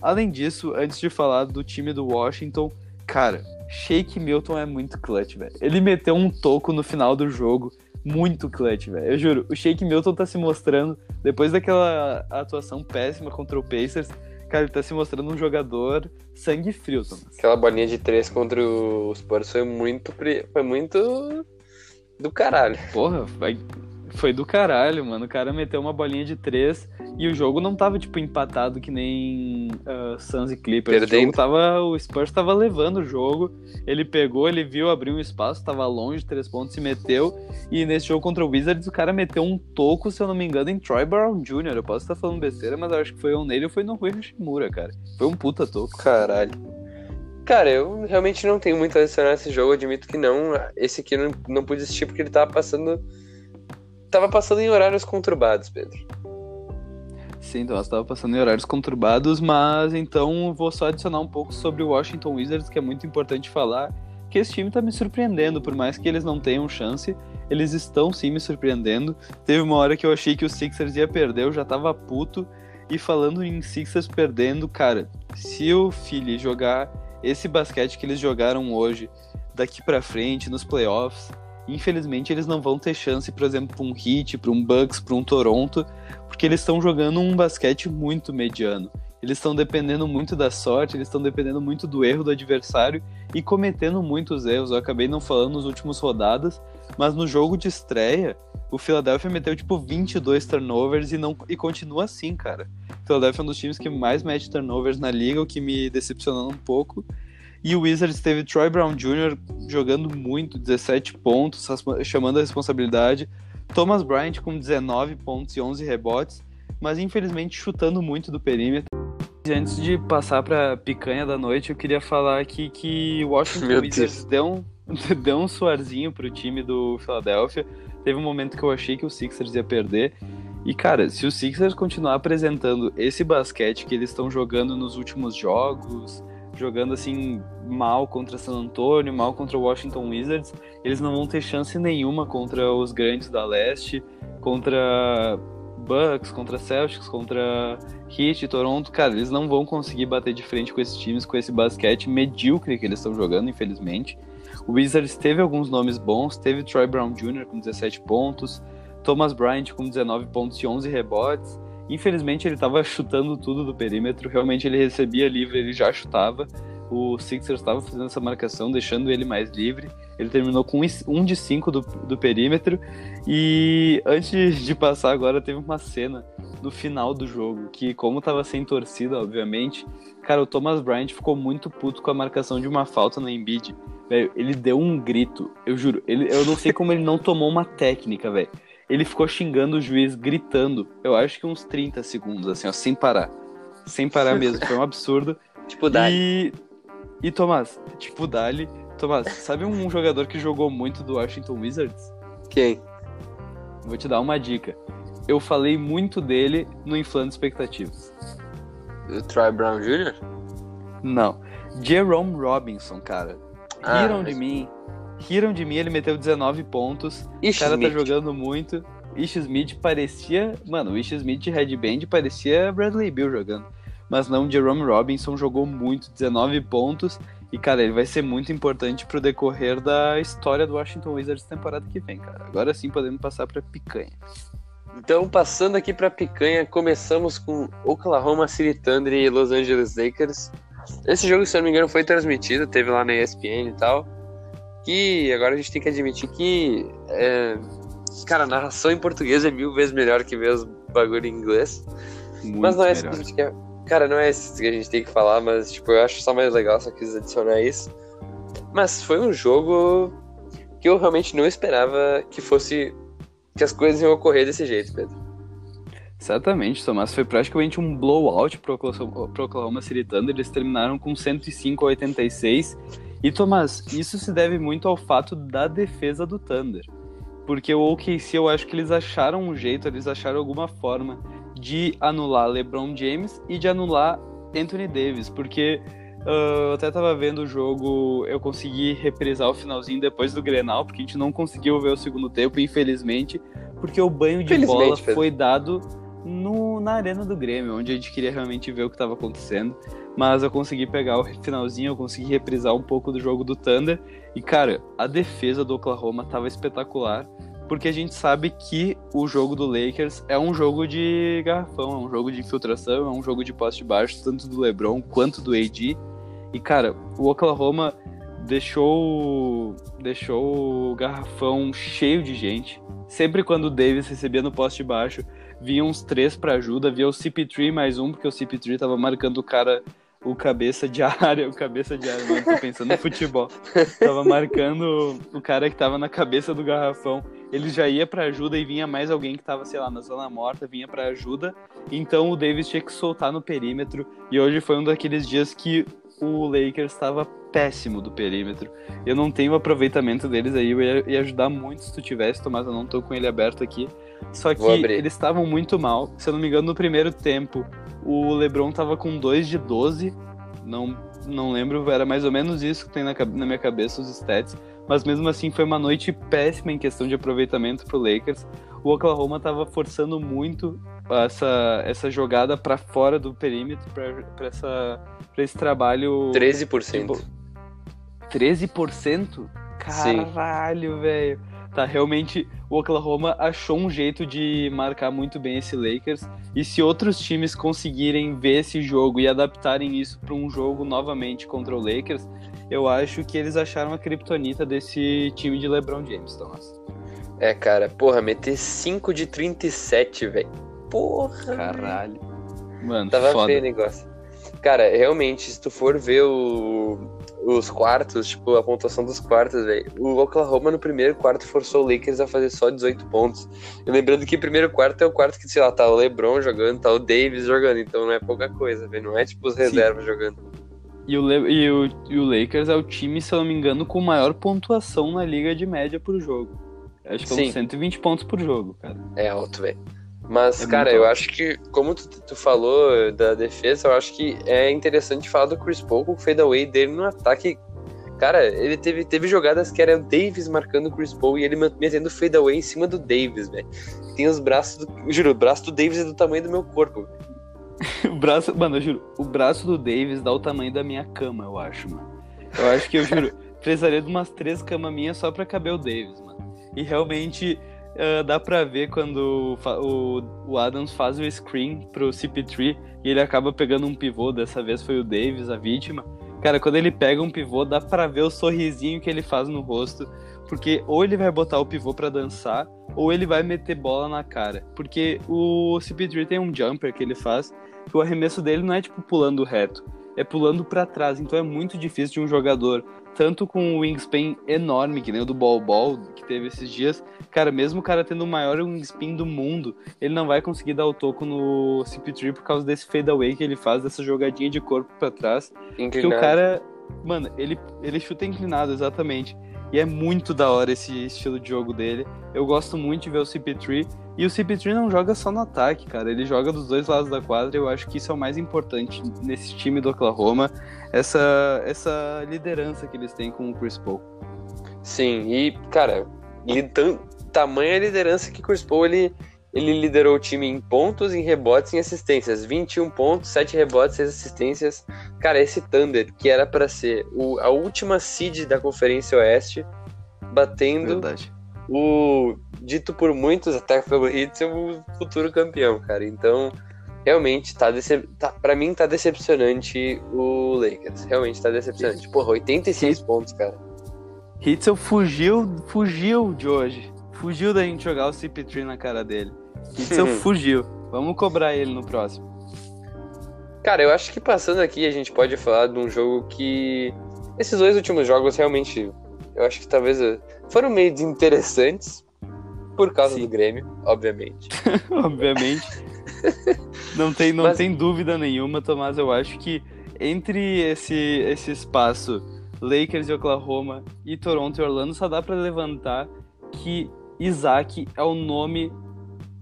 Além disso, antes de falar do time do Washington, cara, Shake Milton é muito clutch, velho. Ele meteu um toco no final do jogo, muito clutch, velho. Eu juro, o Shake Milton tá se mostrando, depois daquela atuação péssima contra o Pacers, cara, ele tá se mostrando um jogador sangue frio, Tomás. Aquela bolinha de três contra os Spurs foi muito, foi muito do caralho. Porra, vai- foi do caralho, mano. O cara meteu uma bolinha de três e o jogo não tava, tipo, empatado que nem ah, Suns e Clippers. O, Perdendo. jogo tava, o Spurs tava levando o jogo. Ele pegou, ele viu, abriu um espaço, tava longe três pontos e meteu. E nesse jogo contra o Wizards, o cara meteu um toco, se eu não me engano, em Troy Brown Jr. Eu posso estar falando besteira, mas eu acho que foi um nele ou foi no Rui Hashimura, cara. Foi um puta toco. Caralho. Cara, eu realmente não tenho muito a adicionar esse jogo, eu admito que não. Esse aqui não, não pude assistir porque ele tava passando. Tava passando em horários conturbados, Pedro. Sim, então estava passando em horários conturbados, mas então vou só adicionar um pouco sobre o Washington Wizards, que é muito importante falar, que esse time tá me surpreendendo, por mais que eles não tenham chance, eles estão sim me surpreendendo. Teve uma hora que eu achei que o Sixers ia perder, eu já tava puto, e falando em Sixers perdendo, cara, se o Philly jogar esse basquete que eles jogaram hoje, daqui pra frente, nos playoffs, infelizmente eles não vão ter chance, por exemplo, pra um Heat, pra um Bucks, pra um Toronto, porque eles estão jogando um basquete muito mediano. Eles estão dependendo muito da sorte, eles estão dependendo muito do erro do adversário e cometendo muitos erros. Eu acabei não falando nos últimos rodadas, mas no jogo de estreia, o Philadelphia meteu tipo 22 turnovers e não e continua assim, cara. O Philadelphia é um dos times que mais mete turnovers na liga, o que me decepcionou um pouco. E o Wizards teve Troy Brown Jr. jogando muito, 17 pontos, chamando a responsabilidade. Thomas Bryant com 19 pontos e 11 rebotes, mas infelizmente chutando muito do perímetro. E antes de passar pra picanha da noite, eu queria falar aqui que o Washington Meu Wizards deu um, deu um suarzinho pro time do Philadelphia. Teve um momento que eu achei que o Sixers ia perder. E, cara, se o Sixers continuar apresentando esse basquete que eles estão jogando nos últimos jogos, jogando assim mal contra San Antonio, mal contra o Washington Wizards, eles não vão ter chance nenhuma contra os grandes da leste, contra Bucks, contra Celtics, contra Heat, Toronto. Cara, eles não vão conseguir bater de frente com esses times, com esse basquete medíocre que eles estão jogando, infelizmente. O Wizards teve alguns nomes bons, teve Troy Brown Jr. com 17 pontos, Thomas Bryant com 19 pontos e 11 rebotes. Infelizmente ele estava chutando tudo do perímetro, realmente ele recebia livre, ele já chutava. O Sixers estava fazendo essa marcação, deixando ele mais livre. Ele terminou com um de 5 do, do perímetro. E antes de passar agora, teve uma cena no final do jogo, que como tava sem torcida, obviamente, cara, o Thomas Bryant ficou muito puto com a marcação de uma falta no Embiid. Ele deu um grito, eu juro, ele, eu não sei como ele não tomou uma técnica, velho. Ele ficou xingando o juiz, gritando, eu acho que uns 30 segundos, assim, ó, sem parar. Sem parar mesmo, foi um absurdo. Tipo, Dali. E, e Tomás, tipo, Dali, Tomás, sabe um jogador que jogou muito do Washington Wizards? Quem? Vou te dar uma dica. Eu falei muito dele no Inflando Expectativas. O Troy Brown Jr.? Não. Jerome Robinson, cara. Ah, Riram de mas- mim. Riram de mim, ele meteu 19 pontos. Ish o cara Smith. tá jogando muito. Ish Smith parecia. Mano, o Ish Smith de headband parecia Bradley Bill jogando. Mas não, Jerome Robinson jogou muito, 19 pontos. E, cara, ele vai ser muito importante pro decorrer da história do Washington Wizards temporada que vem, cara. Agora sim podemos passar pra picanha. Então, passando aqui pra picanha, começamos com Oklahoma City Thunder e Los Angeles Lakers. Esse jogo, se eu não me engano, foi transmitido, teve lá na ESPN e tal. Que agora a gente tem que admitir que, é, cara, a narração em português é mil vezes melhor que ver os bagulho em inglês. Muito mas não é melhor. isso que Cara, não é isso que a gente tem que falar, mas tipo, eu acho só mais legal, só quis adicionar isso. Mas foi um jogo que eu realmente não esperava que fosse. que as coisas iam ocorrer desse jeito, Pedro. Exatamente, Tomás. Foi praticamente um blowout pro Oklahoma City Thunder. Eles terminaram com 105 a 86. E, Tomás, isso se deve muito ao fato da defesa do Thunder. Porque o OKC, eu acho que eles acharam um jeito, eles acharam alguma forma de anular LeBron James e de anular Anthony Davis. Porque ah, eu até tava vendo o jogo, eu consegui reprisar o finalzinho depois do Grenal, porque a gente não conseguiu ver o segundo tempo, infelizmente. Porque o banho de bola foi dado no, na arena do Grêmio, onde a gente queria realmente ver o que estava acontecendo. Mas eu consegui pegar o finalzinho, eu consegui reprisar um pouco do jogo do Thunder. E, cara, a defesa do Oklahoma tava espetacular. Porque a gente sabe que o jogo do Lakers é um jogo de garrafão, é um jogo de infiltração, é um jogo de poste baixo, tanto do LeBron quanto do AD. E, cara, o Oklahoma deixou, deixou o garrafão cheio de gente. Sempre quando o Davis recebia no poste baixo, vinha uns três pra ajuda, via o CP3 mais um, porque o CP3 tava marcando o cara, o cabeça de área, o cabeça de área, não tô pensando no futebol. Tava marcando o cara que tava na cabeça do garrafão. Ele já ia pra ajuda e vinha mais alguém que tava, sei lá, na zona morta, vinha pra ajuda. Então o Davis tinha que soltar no perímetro. E hoje foi um daqueles dias que o Lakers estava péssimo do perímetro. Eu não tenho o aproveitamento deles aí, eu ia, ia ajudar muito se tu tivesse, Tomás, eu não tô com ele aberto aqui. Só que eles estavam muito mal. Se eu não me engano, no primeiro tempo, o LeBron tava com 2 de 12. Não, não lembro, era mais ou menos isso que tem na, na minha cabeça os stats. Mas mesmo assim foi uma noite péssima em questão de aproveitamento pro Lakers. O Oklahoma tava forçando muito essa, essa jogada para fora do perímetro, para esse trabalho. 13%. Tipo, 13%? Caralho, velho. Tá, realmente o Oklahoma achou um jeito de marcar muito bem esse Lakers. E se outros times conseguirem ver esse jogo e adaptarem isso para um jogo novamente contra o Lakers, eu acho que eles acharam a criptonita desse time de LeBron James, Thomas. É, cara, porra, meter 5 de 37, velho. Porra. Caralho. Mano, Tava foda. feio o negócio. Cara, realmente, se tu for ver o- os quartos, tipo, a pontuação dos quartos, velho, o Oklahoma no primeiro quarto forçou o Lakers a fazer só 18 pontos. E lembrando que o primeiro quarto é o quarto que, sei lá, tá o LeBron jogando, tá o Davis jogando, então não é pouca coisa, velho. Não é tipo os reservas jogando. E o, Le- e, o, e o Lakers é o time, se eu não me engano, com maior pontuação na liga de média por jogo. Acho que são Sim. 120 pontos por jogo, cara. É alto, velho. Mas, É cara, eu acho que, como tu, tu falou da defesa, eu acho que é interessante falar do Chris Paul com o fadeaway dele no ataque. Cara, ele teve, teve jogadas que era o Davis marcando o Chris Paul e ele metendo fadeaway em cima do Davis, velho. Tem os braços do. Juro, o braço do Davis é do tamanho do meu corpo. O braço, mano, eu juro, o braço do Davis dá o tamanho da minha cama, eu acho, mano. Eu acho que eu juro, precisaria de umas três camas minhas só pra caber o Davis, mano. E realmente ah, dá pra ver quando o, o Adams faz o screen pro CP3 e ele acaba pegando um pivô, dessa vez foi o Davis a vítima. Cara, quando ele pega um pivô, dá pra ver o sorrisinho que ele faz no rosto, porque ou ele vai botar o pivô pra dançar, ou ele vai meter bola na cara. Porque o CP3 tem um jumper que ele faz, que o arremesso dele não é tipo pulando reto, é pulando pra trás. Então é muito difícil de um jogador, tanto com o wingspan enorme, que nem o do Ball Ball que teve esses dias, cara, mesmo o cara tendo o maior wingspan do mundo, ele não vai conseguir dar o toco no CP3 por causa desse fadeaway que ele faz, dessa jogadinha de corpo pra trás. Que o Inclinado. cara. Mano, ele, ele chuta inclinado, exatamente. E é muito da hora esse estilo de jogo dele. Eu gosto muito de ver o CP3. E o CP3 não joga só no ataque, cara. Ele joga dos dois lados da quadra. Eu acho que isso é o mais importante nesse time do Oklahoma. Essa, essa liderança que eles têm com o Chris Paul. Sim, e, cara, e tam, tamanha liderança que o Chris Paul, ele, ele liderou o time em pontos, em rebotes e em assistências. 21 pontos, 7 rebotes, 6 assistências. Cara, esse Thunder, que era para ser o, a última seed da Conferência Oeste, batendo Verdade. o dito por muitos até pelo ser o futuro campeão, cara. Então, realmente tá, decep... tá para mim tá decepcionante o Lakers. Realmente tá decepcionante. Porra, 86 pontos, cara. Hitzel fugiu, fugiu de hoje. Fugiu da gente jogar o CP3 na cara dele. Hitzel fugiu. Vamos cobrar ele no próximo. Cara, eu acho que passando aqui a gente pode falar de um jogo que. Esses dois últimos jogos realmente. Eu acho que talvez eh, foram meio desinteressantes. Por causa Sim. do Grêmio, obviamente. Obviamente. Não tem, não Mas- tem dúvida nenhuma, Tomás. Eu acho que entre esse, esse espaço, Lakers e Oklahoma e Toronto e Orlando, só dá pra levantar que Isaac é o nome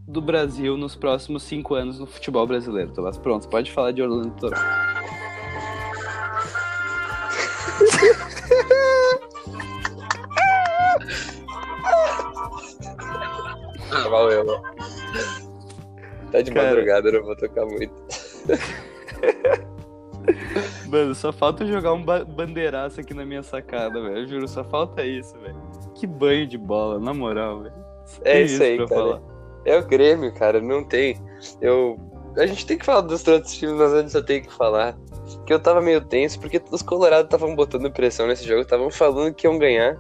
do Brasil nos próximos cinco anos no futebol brasileiro, Tomás. Pronto, pode falar de Orlando e Toronto. Ah, valeu. Tá de Cara. madrugada, eu não vou tocar muito. Mano, só falta jogar um ba bandeiraço aqui na minha sacada, velho. Eu juro, só falta isso, velho. Que banho de bola, na moral, velho. É tem isso aí, cara. falar. É o Grêmio, cara, não tem. Eu. A gente tem que falar dos outros times, mas antes eu tenho que falar. Que eu tava meio tenso, porque os Colorados estavam botando pressão nesse jogo, estavam falando que iam ganhar.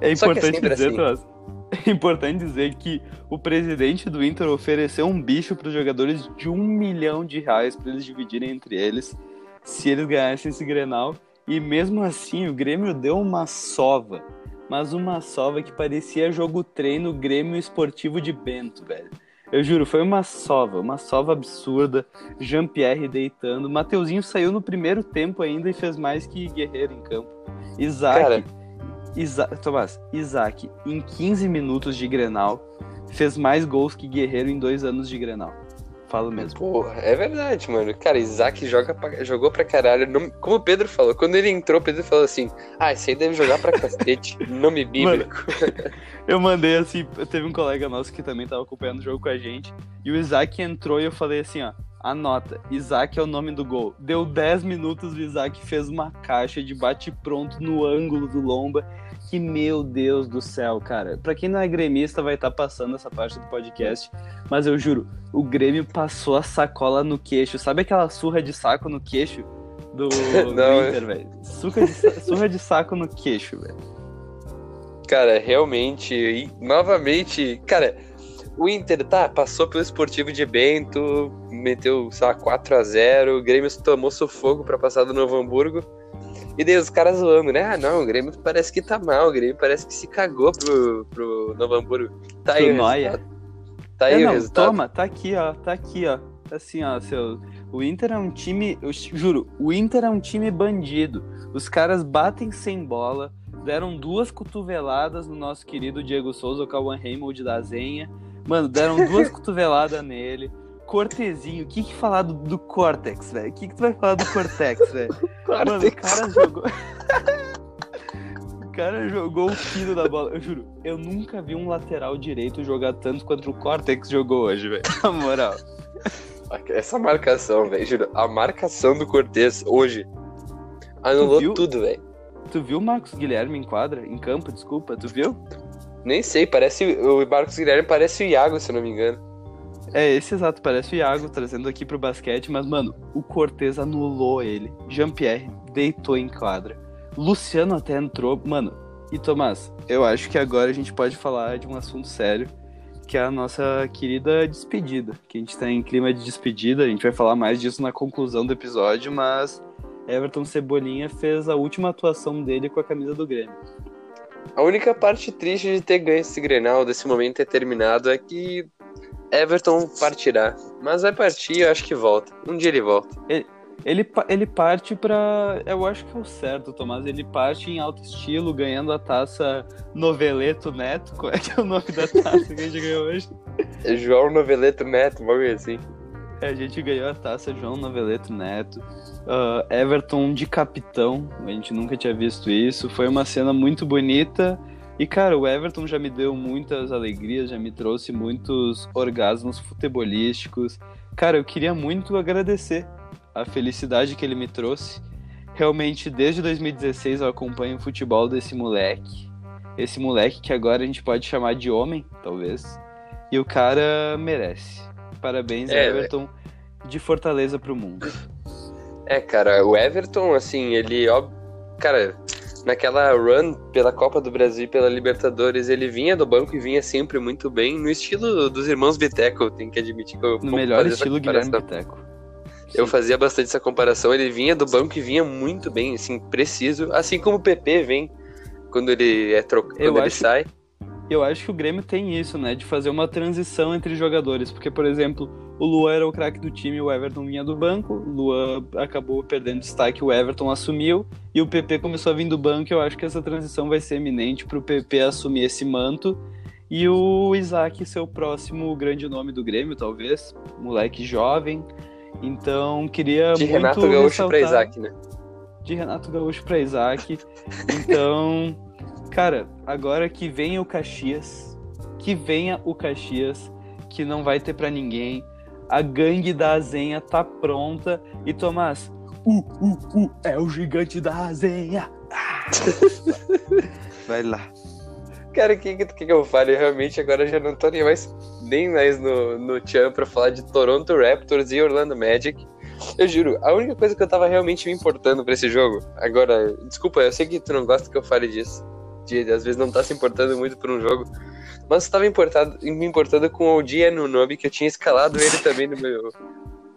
É Só que é importante sempre dizer, assim. É importante dizer que o presidente do Inter ofereceu um bicho para os jogadores de um milhão de reais para eles dividirem entre eles se eles ganhassem esse Grenal. E mesmo assim, o Grêmio deu uma sova. Mas uma sova que parecia jogo treino Grêmio Esportivo de Bento, velho. Eu juro, foi uma sova, uma sova absurda. Jean-Pierre deitando. Mateuzinho saiu no primeiro tempo ainda e fez mais que Guerreiro em campo. Isaac. Cara. Isa Tomás, Isaac, em 15 minutos de Grenal, fez mais gols que Guerreiro em dois anos de Grenal. Falo mesmo. Porra, é verdade, mano. Cara, Isaac joga pra- jogou pra caralho. Não- como o Pedro falou, quando ele entrou, o Pedro falou assim: Ah, esse aí deve jogar pra cacete. Nome bíblico. Eu mandei assim, teve um colega nosso que também tava acompanhando o jogo com a gente, e o Isaac entrou e eu falei assim, ó, anota, Isaac é o nome do gol. Deu 10 minutos, o Isaac fez uma caixa de bate-pronto no ângulo do Lomba, que meu Deus do céu, cara. Pra quem não é gremista vai estar passando essa parte do podcast, mas eu juro, o Grêmio passou a sacola no queixo. Sabe aquela surra de saco no queixo do, Não, Inter, velho? Surra de, saco no queixo, velho. Cara, realmente, e novamente, cara, o Inter, tá, passou pelo Esportivo de Bento, meteu, sei lá, 4x0, o Grêmio tomou sufoco pra passar do Novo Hamburgo. E daí os caras zoando, né? Ah, não, o Grêmio parece que tá mal, o Grêmio parece que se cagou pro, pro Novo Hamburgo. Tá aí Noia. Tá aí É, o não, resultado. toma, tá aqui, ó, tá aqui, ó. Assim, ó, seu. O Inter é um time, eu juro, o Inter é um time bandido. Os caras batem sem bola, deram duas cotoveladas no nosso querido Diego Souza, o Cauan Raymond da Zenha. Mano, deram duas cotoveladas nele. Cortezinho, o que que falar do, do Cortex, velho? O que que tu vai falar do Cortex, velho? Mano, o cara jogou. o cara jogou o fino da bola. Eu juro, eu nunca vi um lateral direito jogar tanto quanto o Cortex jogou hoje, velho. Na moral. Essa marcação, velho, juro, a marcação do Cortez hoje anulou viu? tudo, velho. Tu viu o Marcos Guilherme em quadra? Em campo, desculpa, tu viu? Nem sei, parece o Marcos Guilherme parece o Iago, se eu não me engano. É, esse exato, parece o Iago trazendo aqui pro basquete, mas, mano, o Cortez anulou ele. Jean-Pierre deitou em quadra. Luciano até entrou. Mano, e Tomás, eu acho que agora a gente pode falar de um assunto sério, que é a nossa querida despedida. Que a gente tá em clima de despedida, a gente vai falar mais disso na conclusão do episódio, mas Everton Cebolinha fez a última atuação dele com a camisa do Grêmio. A única parte triste de ter ganho esse Grenal, desse momento ter terminado, é que Everton partirá. Mas vai partir, eu acho que volta. Um dia ele volta. Ele, pa- ele parte pra. Eu acho que é o certo, Tomás. Ele parte em alto estilo, ganhando a taça Noveleto Neto. Qual é que é o nome da taça que a gente ganhou hoje? É João Noveleto Neto, um bagulho assim. É, a gente ganhou a taça João Noveleto Neto. Ah, Everton de capitão, a gente nunca tinha visto isso. Foi uma cena muito bonita. E, cara, o Everton já me deu muitas alegrias, já me trouxe muitos orgasmos futebolísticos. Cara, eu queria muito agradecer a felicidade que ele me trouxe. Realmente, desde 2016 eu acompanho o futebol desse moleque. Esse moleque que agora a gente pode chamar de homem, talvez. E o cara merece. Parabéns, É, Everton, de Fortaleza pro mundo. É, cara, o Everton, assim, ele, ó, cara, naquela run pela Copa do Brasil e pela Libertadores, ele vinha do banco e vinha sempre muito bem, no estilo dos irmãos Viteco, tem que admitir que eu No melhor estilo Guilherme. Biteco. Eu Sim. fazia bastante essa comparação, ele vinha do banco e vinha muito bem, assim, preciso, assim como o PP vem quando ele é trocado, Eu quando ele acho- sai. Eu acho que o Grêmio tem isso, né? De fazer uma transição entre jogadores. Porque, por exemplo, o Luan era o craque do time, o Everton vinha do banco, o Luan acabou perdendo destaque, o Everton assumiu, e o PP começou a vir do banco. Eu acho que essa transição vai ser eminente pro PP assumir esse manto. E o Isaac ser o próximo grande nome do Grêmio, talvez. Moleque jovem. Então, queria De muito Renato Gaúcho ressaltar- Isaac, né? de Renato Gaúcho pra Isaac. Então, cara, agora que venha o Caxias, que venha o Caxias, que não vai ter pra ninguém. A gangue da Azenha tá pronta. E Tomás, uh, uh, uh, é o gigante da Azenha. Ah! Vai lá. Cara, o que, que, que eu falo? Eu realmente agora já não tô nem mais, nem mais no, no Chan pra falar de Toronto Raptors e Orlando Magic. Eu juro, a única coisa que eu tava realmente me importando pra esse jogo, agora, desculpa, eu sei que tu não gosta que eu fale disso, de às vezes não tá se importando muito por um jogo, mas eu tava importado, me importando com o Dia no nome, que eu tinha escalado ele também no meu,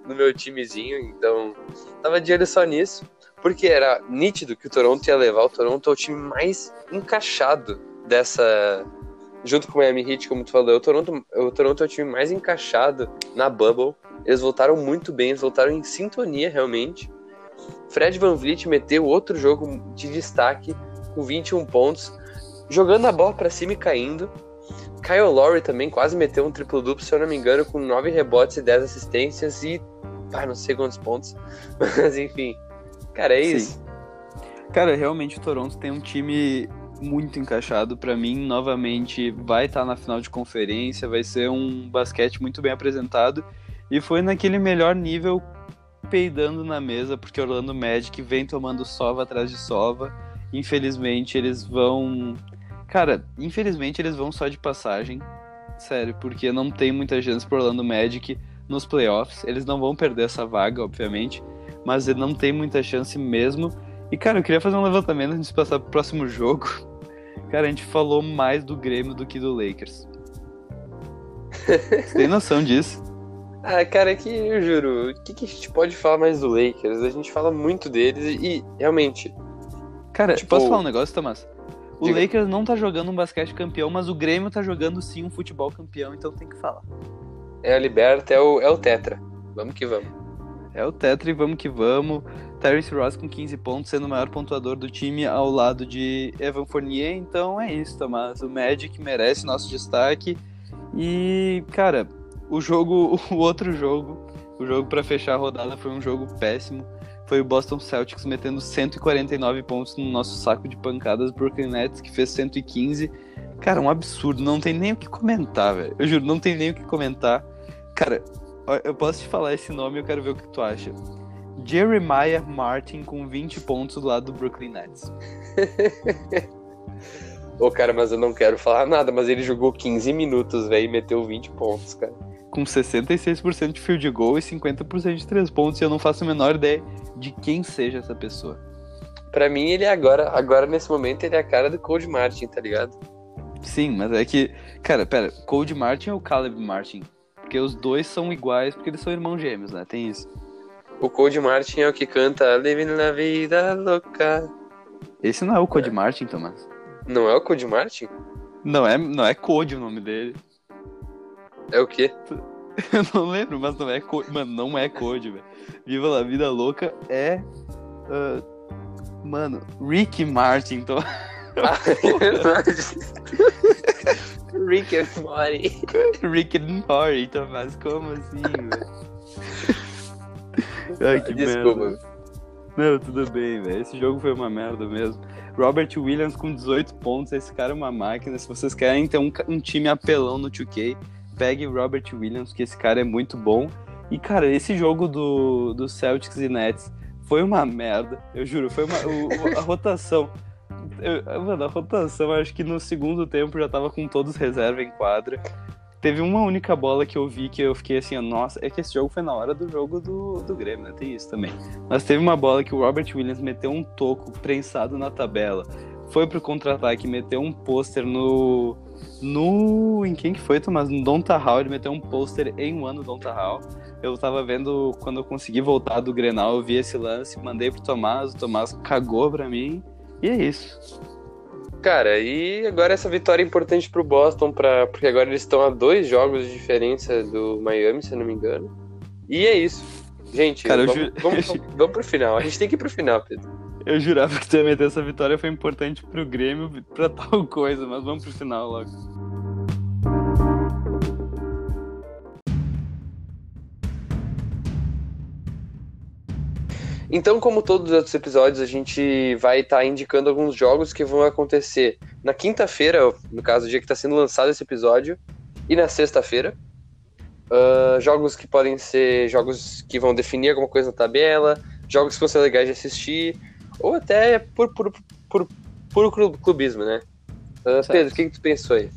no meu timezinho, então tava de olho só nisso, porque era nítido que o Toronto ia levar o Toronto ao time mais encaixado dessa. Junto com o Miami Heat, como tu falou, o Toronto, o Toronto é o time mais encaixado na bubble. Eles voltaram muito bem, eles voltaram em sintonia realmente. Fred Van Vliet meteu outro jogo de destaque com 21 pontos, jogando a bola pra cima e caindo. Kyle Lowry também quase meteu um triplo duplo, se eu não me engano, com 9 rebotes e 10 assistências e ah, não sei quantos pontos. Mas enfim. Cara, é Sim. isso. Cara, realmente o Toronto tem um time muito encaixado. Pra mim, novamente, vai estar na final de conferência, vai ser um basquete muito bem apresentado. E foi naquele melhor nível, peidando na mesa, porque Orlando Magic vem tomando sova atrás de sova. Infelizmente, eles vão. Cara, infelizmente eles vão só de passagem. Sério, porque não tem muita chance pro Orlando Magic nos playoffs. Eles não vão perder essa vaga, obviamente. Mas ele não tem muita chance mesmo. E, cara, eu queria fazer um levantamento antes de passar pro próximo jogo. Cara, a gente falou mais do Grêmio do que do Lakers. Você tem noção disso? Ah, cara, é que eu juro, o que, que a gente pode falar mais do Lakers? A gente fala muito deles e, realmente, Cara, Tipo- posso falar um negócio, Tomás? O Diga. Lakers não tá jogando um basquete campeão, mas o Grêmio tá jogando sim um futebol campeão, então tem que falar. é a Liberta, é o, é o Tetra. Vamos que vamos. É o Tetra e vamos que vamos. Terence Ross com 15 pontos, sendo o maior pontuador do time ao lado de Evan Fournier. Então é isso, Tomás. O Magic merece nosso destaque. E, cara, o jogo, o outro jogo, o jogo pra fechar a rodada foi um jogo péssimo. Foi o Boston Celtics metendo 149 pontos no nosso saco de pancadas. Brooklyn Nets que fez 115. Cara, um absurdo. Não tem nem o que comentar, velho. Eu juro, não tem nem o que comentar. Cara, eu posso te falar esse nome, eu quero ver o que tu acha. Jeremiah Martin com 20 pontos do lado do Brooklyn Nets. Ô, cara, mas eu não quero falar nada, mas ele jogou 15 minutos, velho, e meteu 20 pontos, cara. Com 66% de field goal e 50% de 3 pontos, e eu não faço a menor ideia de quem seja essa pessoa. Pra mim, ele é agora, agora nesse momento, ele é a cara do Cold Martin, tá ligado? Sim, mas é que. Cara, pera, Cold Martin ou Caleb Martin? Porque os dois são iguais, porque eles são irmãos gêmeos, né? Tem isso. O Cold Martin é o que canta Living na Vida Louca. Esse não é o Code Martin, Tomás. Não é o Cold Martin? Não é, não é Code o nome dele. É o quê? Eu não lembro, mas não é Code. Mano, não é Code, velho. Viva la Vida Louca é. ah, mano, Rick Martin. Então... Ah, é verdade. Rick and Morty. Rick and Morty, então, mas como assim, velho? Ai, que Desculpa. merda. Não, tudo bem, velho. Esse jogo foi uma merda mesmo. Robert Williams com 18 pontos, esse cara é uma máquina. Se vocês querem ter um, um time apelão no 2K, pegue Robert Williams, que esse cara é muito bom. E, cara, esse jogo do, do Celtics e Nets foi uma merda. Eu juro, foi uma. o- a rotação. eu- mano, a rotação, acho que no segundo tempo já tava com todos reserva em quadra. Teve uma única bola que eu vi que eu fiquei assim, nossa, é que esse jogo foi na hora do jogo do, do Grêmio, né? Tem isso também. Mas teve uma bola que o Robert Williams meteu um toco prensado na tabela. Foi pro contra-ataque, meteu um pôster no. No. Em quem que foi, Tomás? No Donta Hall, ele meteu um pôster em um ano Donta Hall. Eu tava vendo quando eu consegui voltar do Grenal, eu vi esse lance, mandei pro Tomás, o Tomás cagou pra mim. E é isso. Cara, e agora essa vitória é importante pro Boston, pra, porque agora eles estão a dois jogos de diferença do Miami, se eu não me engano. E é isso. Gente, Cara, eu vamos, vamos, vamos pro final. A gente tem que ir pro final, Pedro. Eu jurava que tu ia meter essa vitória foi importante pro Grêmio pra tal coisa, mas vamos pro final logo. Então, como todos os outros episódios, a gente vai estar indicando alguns jogos que vão acontecer na quinta-feira, no caso, o dia que está sendo lançado esse episódio, e na sexta-feira. Ah, jogos que podem ser jogos que vão definir alguma coisa na tabela, jogos que vão ser legais de assistir, ou até por puro por, por, clubismo, né? Certo. Pedro, o que, que tu pensou aí?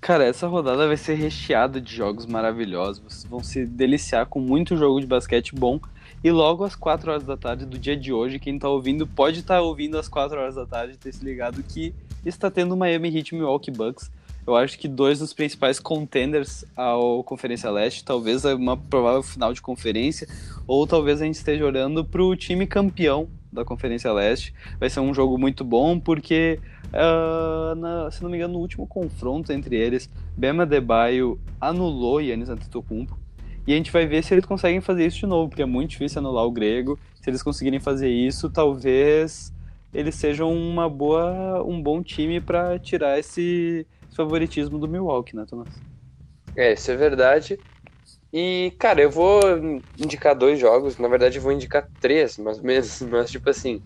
Cara, essa rodada vai ser recheada de jogos maravilhosos. Vocês vão se deliciar com muito jogo de basquete bom. E logo às 4 horas da tarde do dia de hoje, quem tá ouvindo pode estar ouvindo às 4 horas da tarde ter se ligado que está tendo Miami Heat Milwaukee Bucks. Eu acho que dois dos principais contenders ao Conferência Leste, talvez uma provável final de conferência, ou talvez a gente esteja olhando pro time campeão da Conferência Leste. Vai ser um jogo muito bom porque ah, na- se não me engano, no último confronto entre eles, Bema Debaio anulou Yannis Antetokounmpo. E a gente vai ver se eles conseguem fazer isso de novo, porque é muito difícil anular o grego. Se eles conseguirem fazer isso, talvez eles sejam uma boa, um bom time para tirar esse favoritismo do Milwaukee, né, Thomas? É, isso é verdade. E, cara, eu vou indicar dois jogos. Na verdade, eu vou indicar três, mais ou menos. Mas, tipo assim.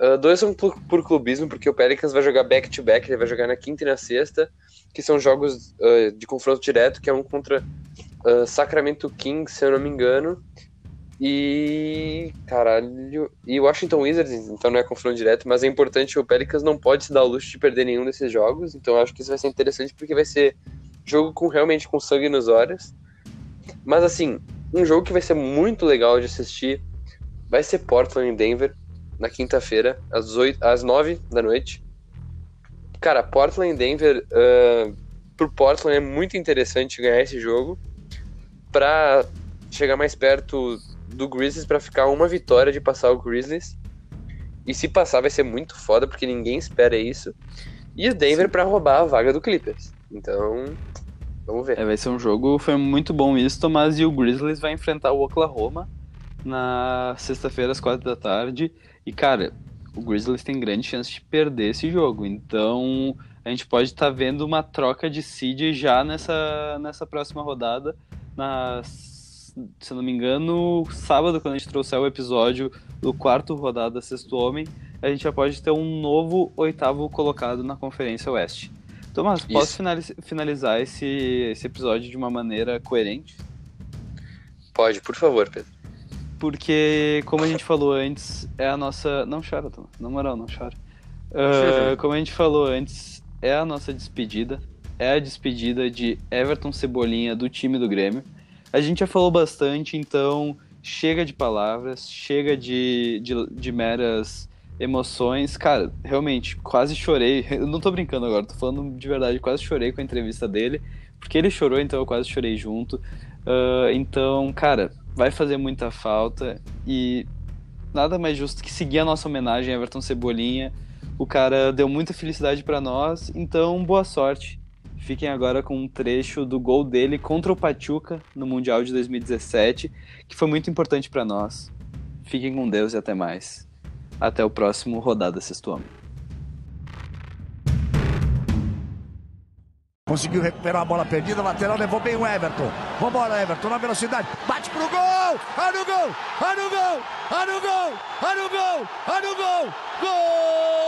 ah, dois são por, por clubismo, porque o Pelicans vai jogar back-to-back. Ele vai jogar na quinta e na sexta. Que são jogos ah, de confronto direto, que é um contra ah, Sacramento Kings, se eu não me engano. E. Caralho. E Washington Wizards, então não é confronto direto, mas é importante. O Pelicans não pode se dar o luxo de perder nenhum desses jogos. Então eu acho que isso vai ser interessante, porque vai ser jogo com realmente com sangue nos olhos. Mas assim, um jogo que vai ser muito legal de assistir vai ser Portland e Denver na quinta-feira, às, 8, às 9 da noite. Cara, Portland e Denver, ah, pro Portland é muito interessante ganhar esse jogo pra chegar mais perto do Grizzlies pra ficar uma vitória de passar o Grizzlies. E se passar vai ser muito foda, porque ninguém espera isso. E o Denver pra roubar a vaga do Clippers. Então, vamos ver. É, vai ser um jogo, foi muito bom isso, Tomás, e o Grizzlies vai enfrentar o Oklahoma na sexta-feira às quatro da tarde. E, cara, o Grizzlies tem grande chance de perder esse jogo. Então, a gente pode estar vendo uma troca de seed já nessa, nessa próxima rodada. Na, se não me engano, sábado, quando a gente trouxer o episódio do quarto rodada Sexto Homem, a gente já pode ter um novo oitavo colocado na Conferência Oeste. Tomás, posso Isso. finaliz- finalizar esse, esse episódio de uma maneira coerente? Pode, por favor, Pedro. Porque, como a gente falou antes, é a nossa. Não chora, Tomás. Na moral, não chora. Ah, como a gente falou antes, é a nossa despedida. É a despedida de Everton Cebolinha do time do Grêmio. A gente já falou bastante, então chega de palavras, chega de, de, de meras emoções. Cara, realmente, quase chorei. Eu não tô brincando agora, tô falando de verdade, quase chorei com a entrevista dele. Porque ele chorou, então eu quase chorei junto. Ah, então, cara, vai fazer muita falta e nada mais justo que seguir a nossa homenagem a Everton Cebolinha. O cara deu muita felicidade pra nós, então boa sorte. Fiquem agora com um trecho do gol dele contra o Pachuca no Mundial de 2017, que foi muito importante para nós. Fiquem com Deus e até mais. Até o próximo Rodada Sexto Homem. Conseguiu recuperar a bola perdida, lateral levou bem o Everton. Vambora, Everton, na velocidade. Bate pro gol! Olha o gol! Olha o gol! Olha o gol! Olha o gol! Olha o gol! Gol!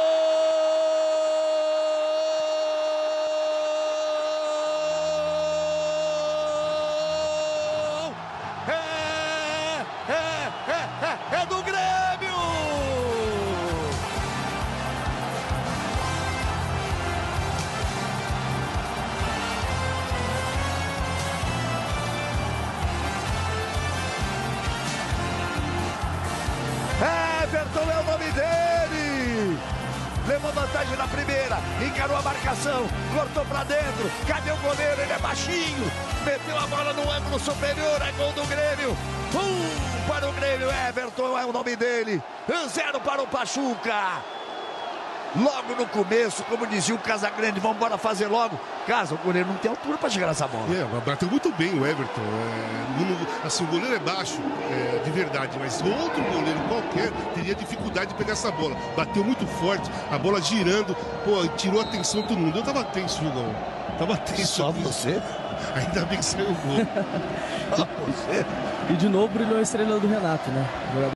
Superior, é gol do Grêmio. Um para o Grêmio, Everton é o nome dele. Zero para o Pachuca. Logo no começo, como dizia o Casagrande, vamos embora fazer logo. Casa, o goleiro não tem altura para chegar nessa bola. É, bateu muito bem o Everton. É, assim, o goleiro é baixo, é, de verdade, mas outro goleiro qualquer teria dificuldade de pegar essa bola. Bateu muito forte, a bola girando, pô, tirou a atenção de todo mundo. Eu tava tenso, Gal? Tava tenso. Só você? Ainda bem que saiu o gol. E de novo brilhou a estrela do Renato, né?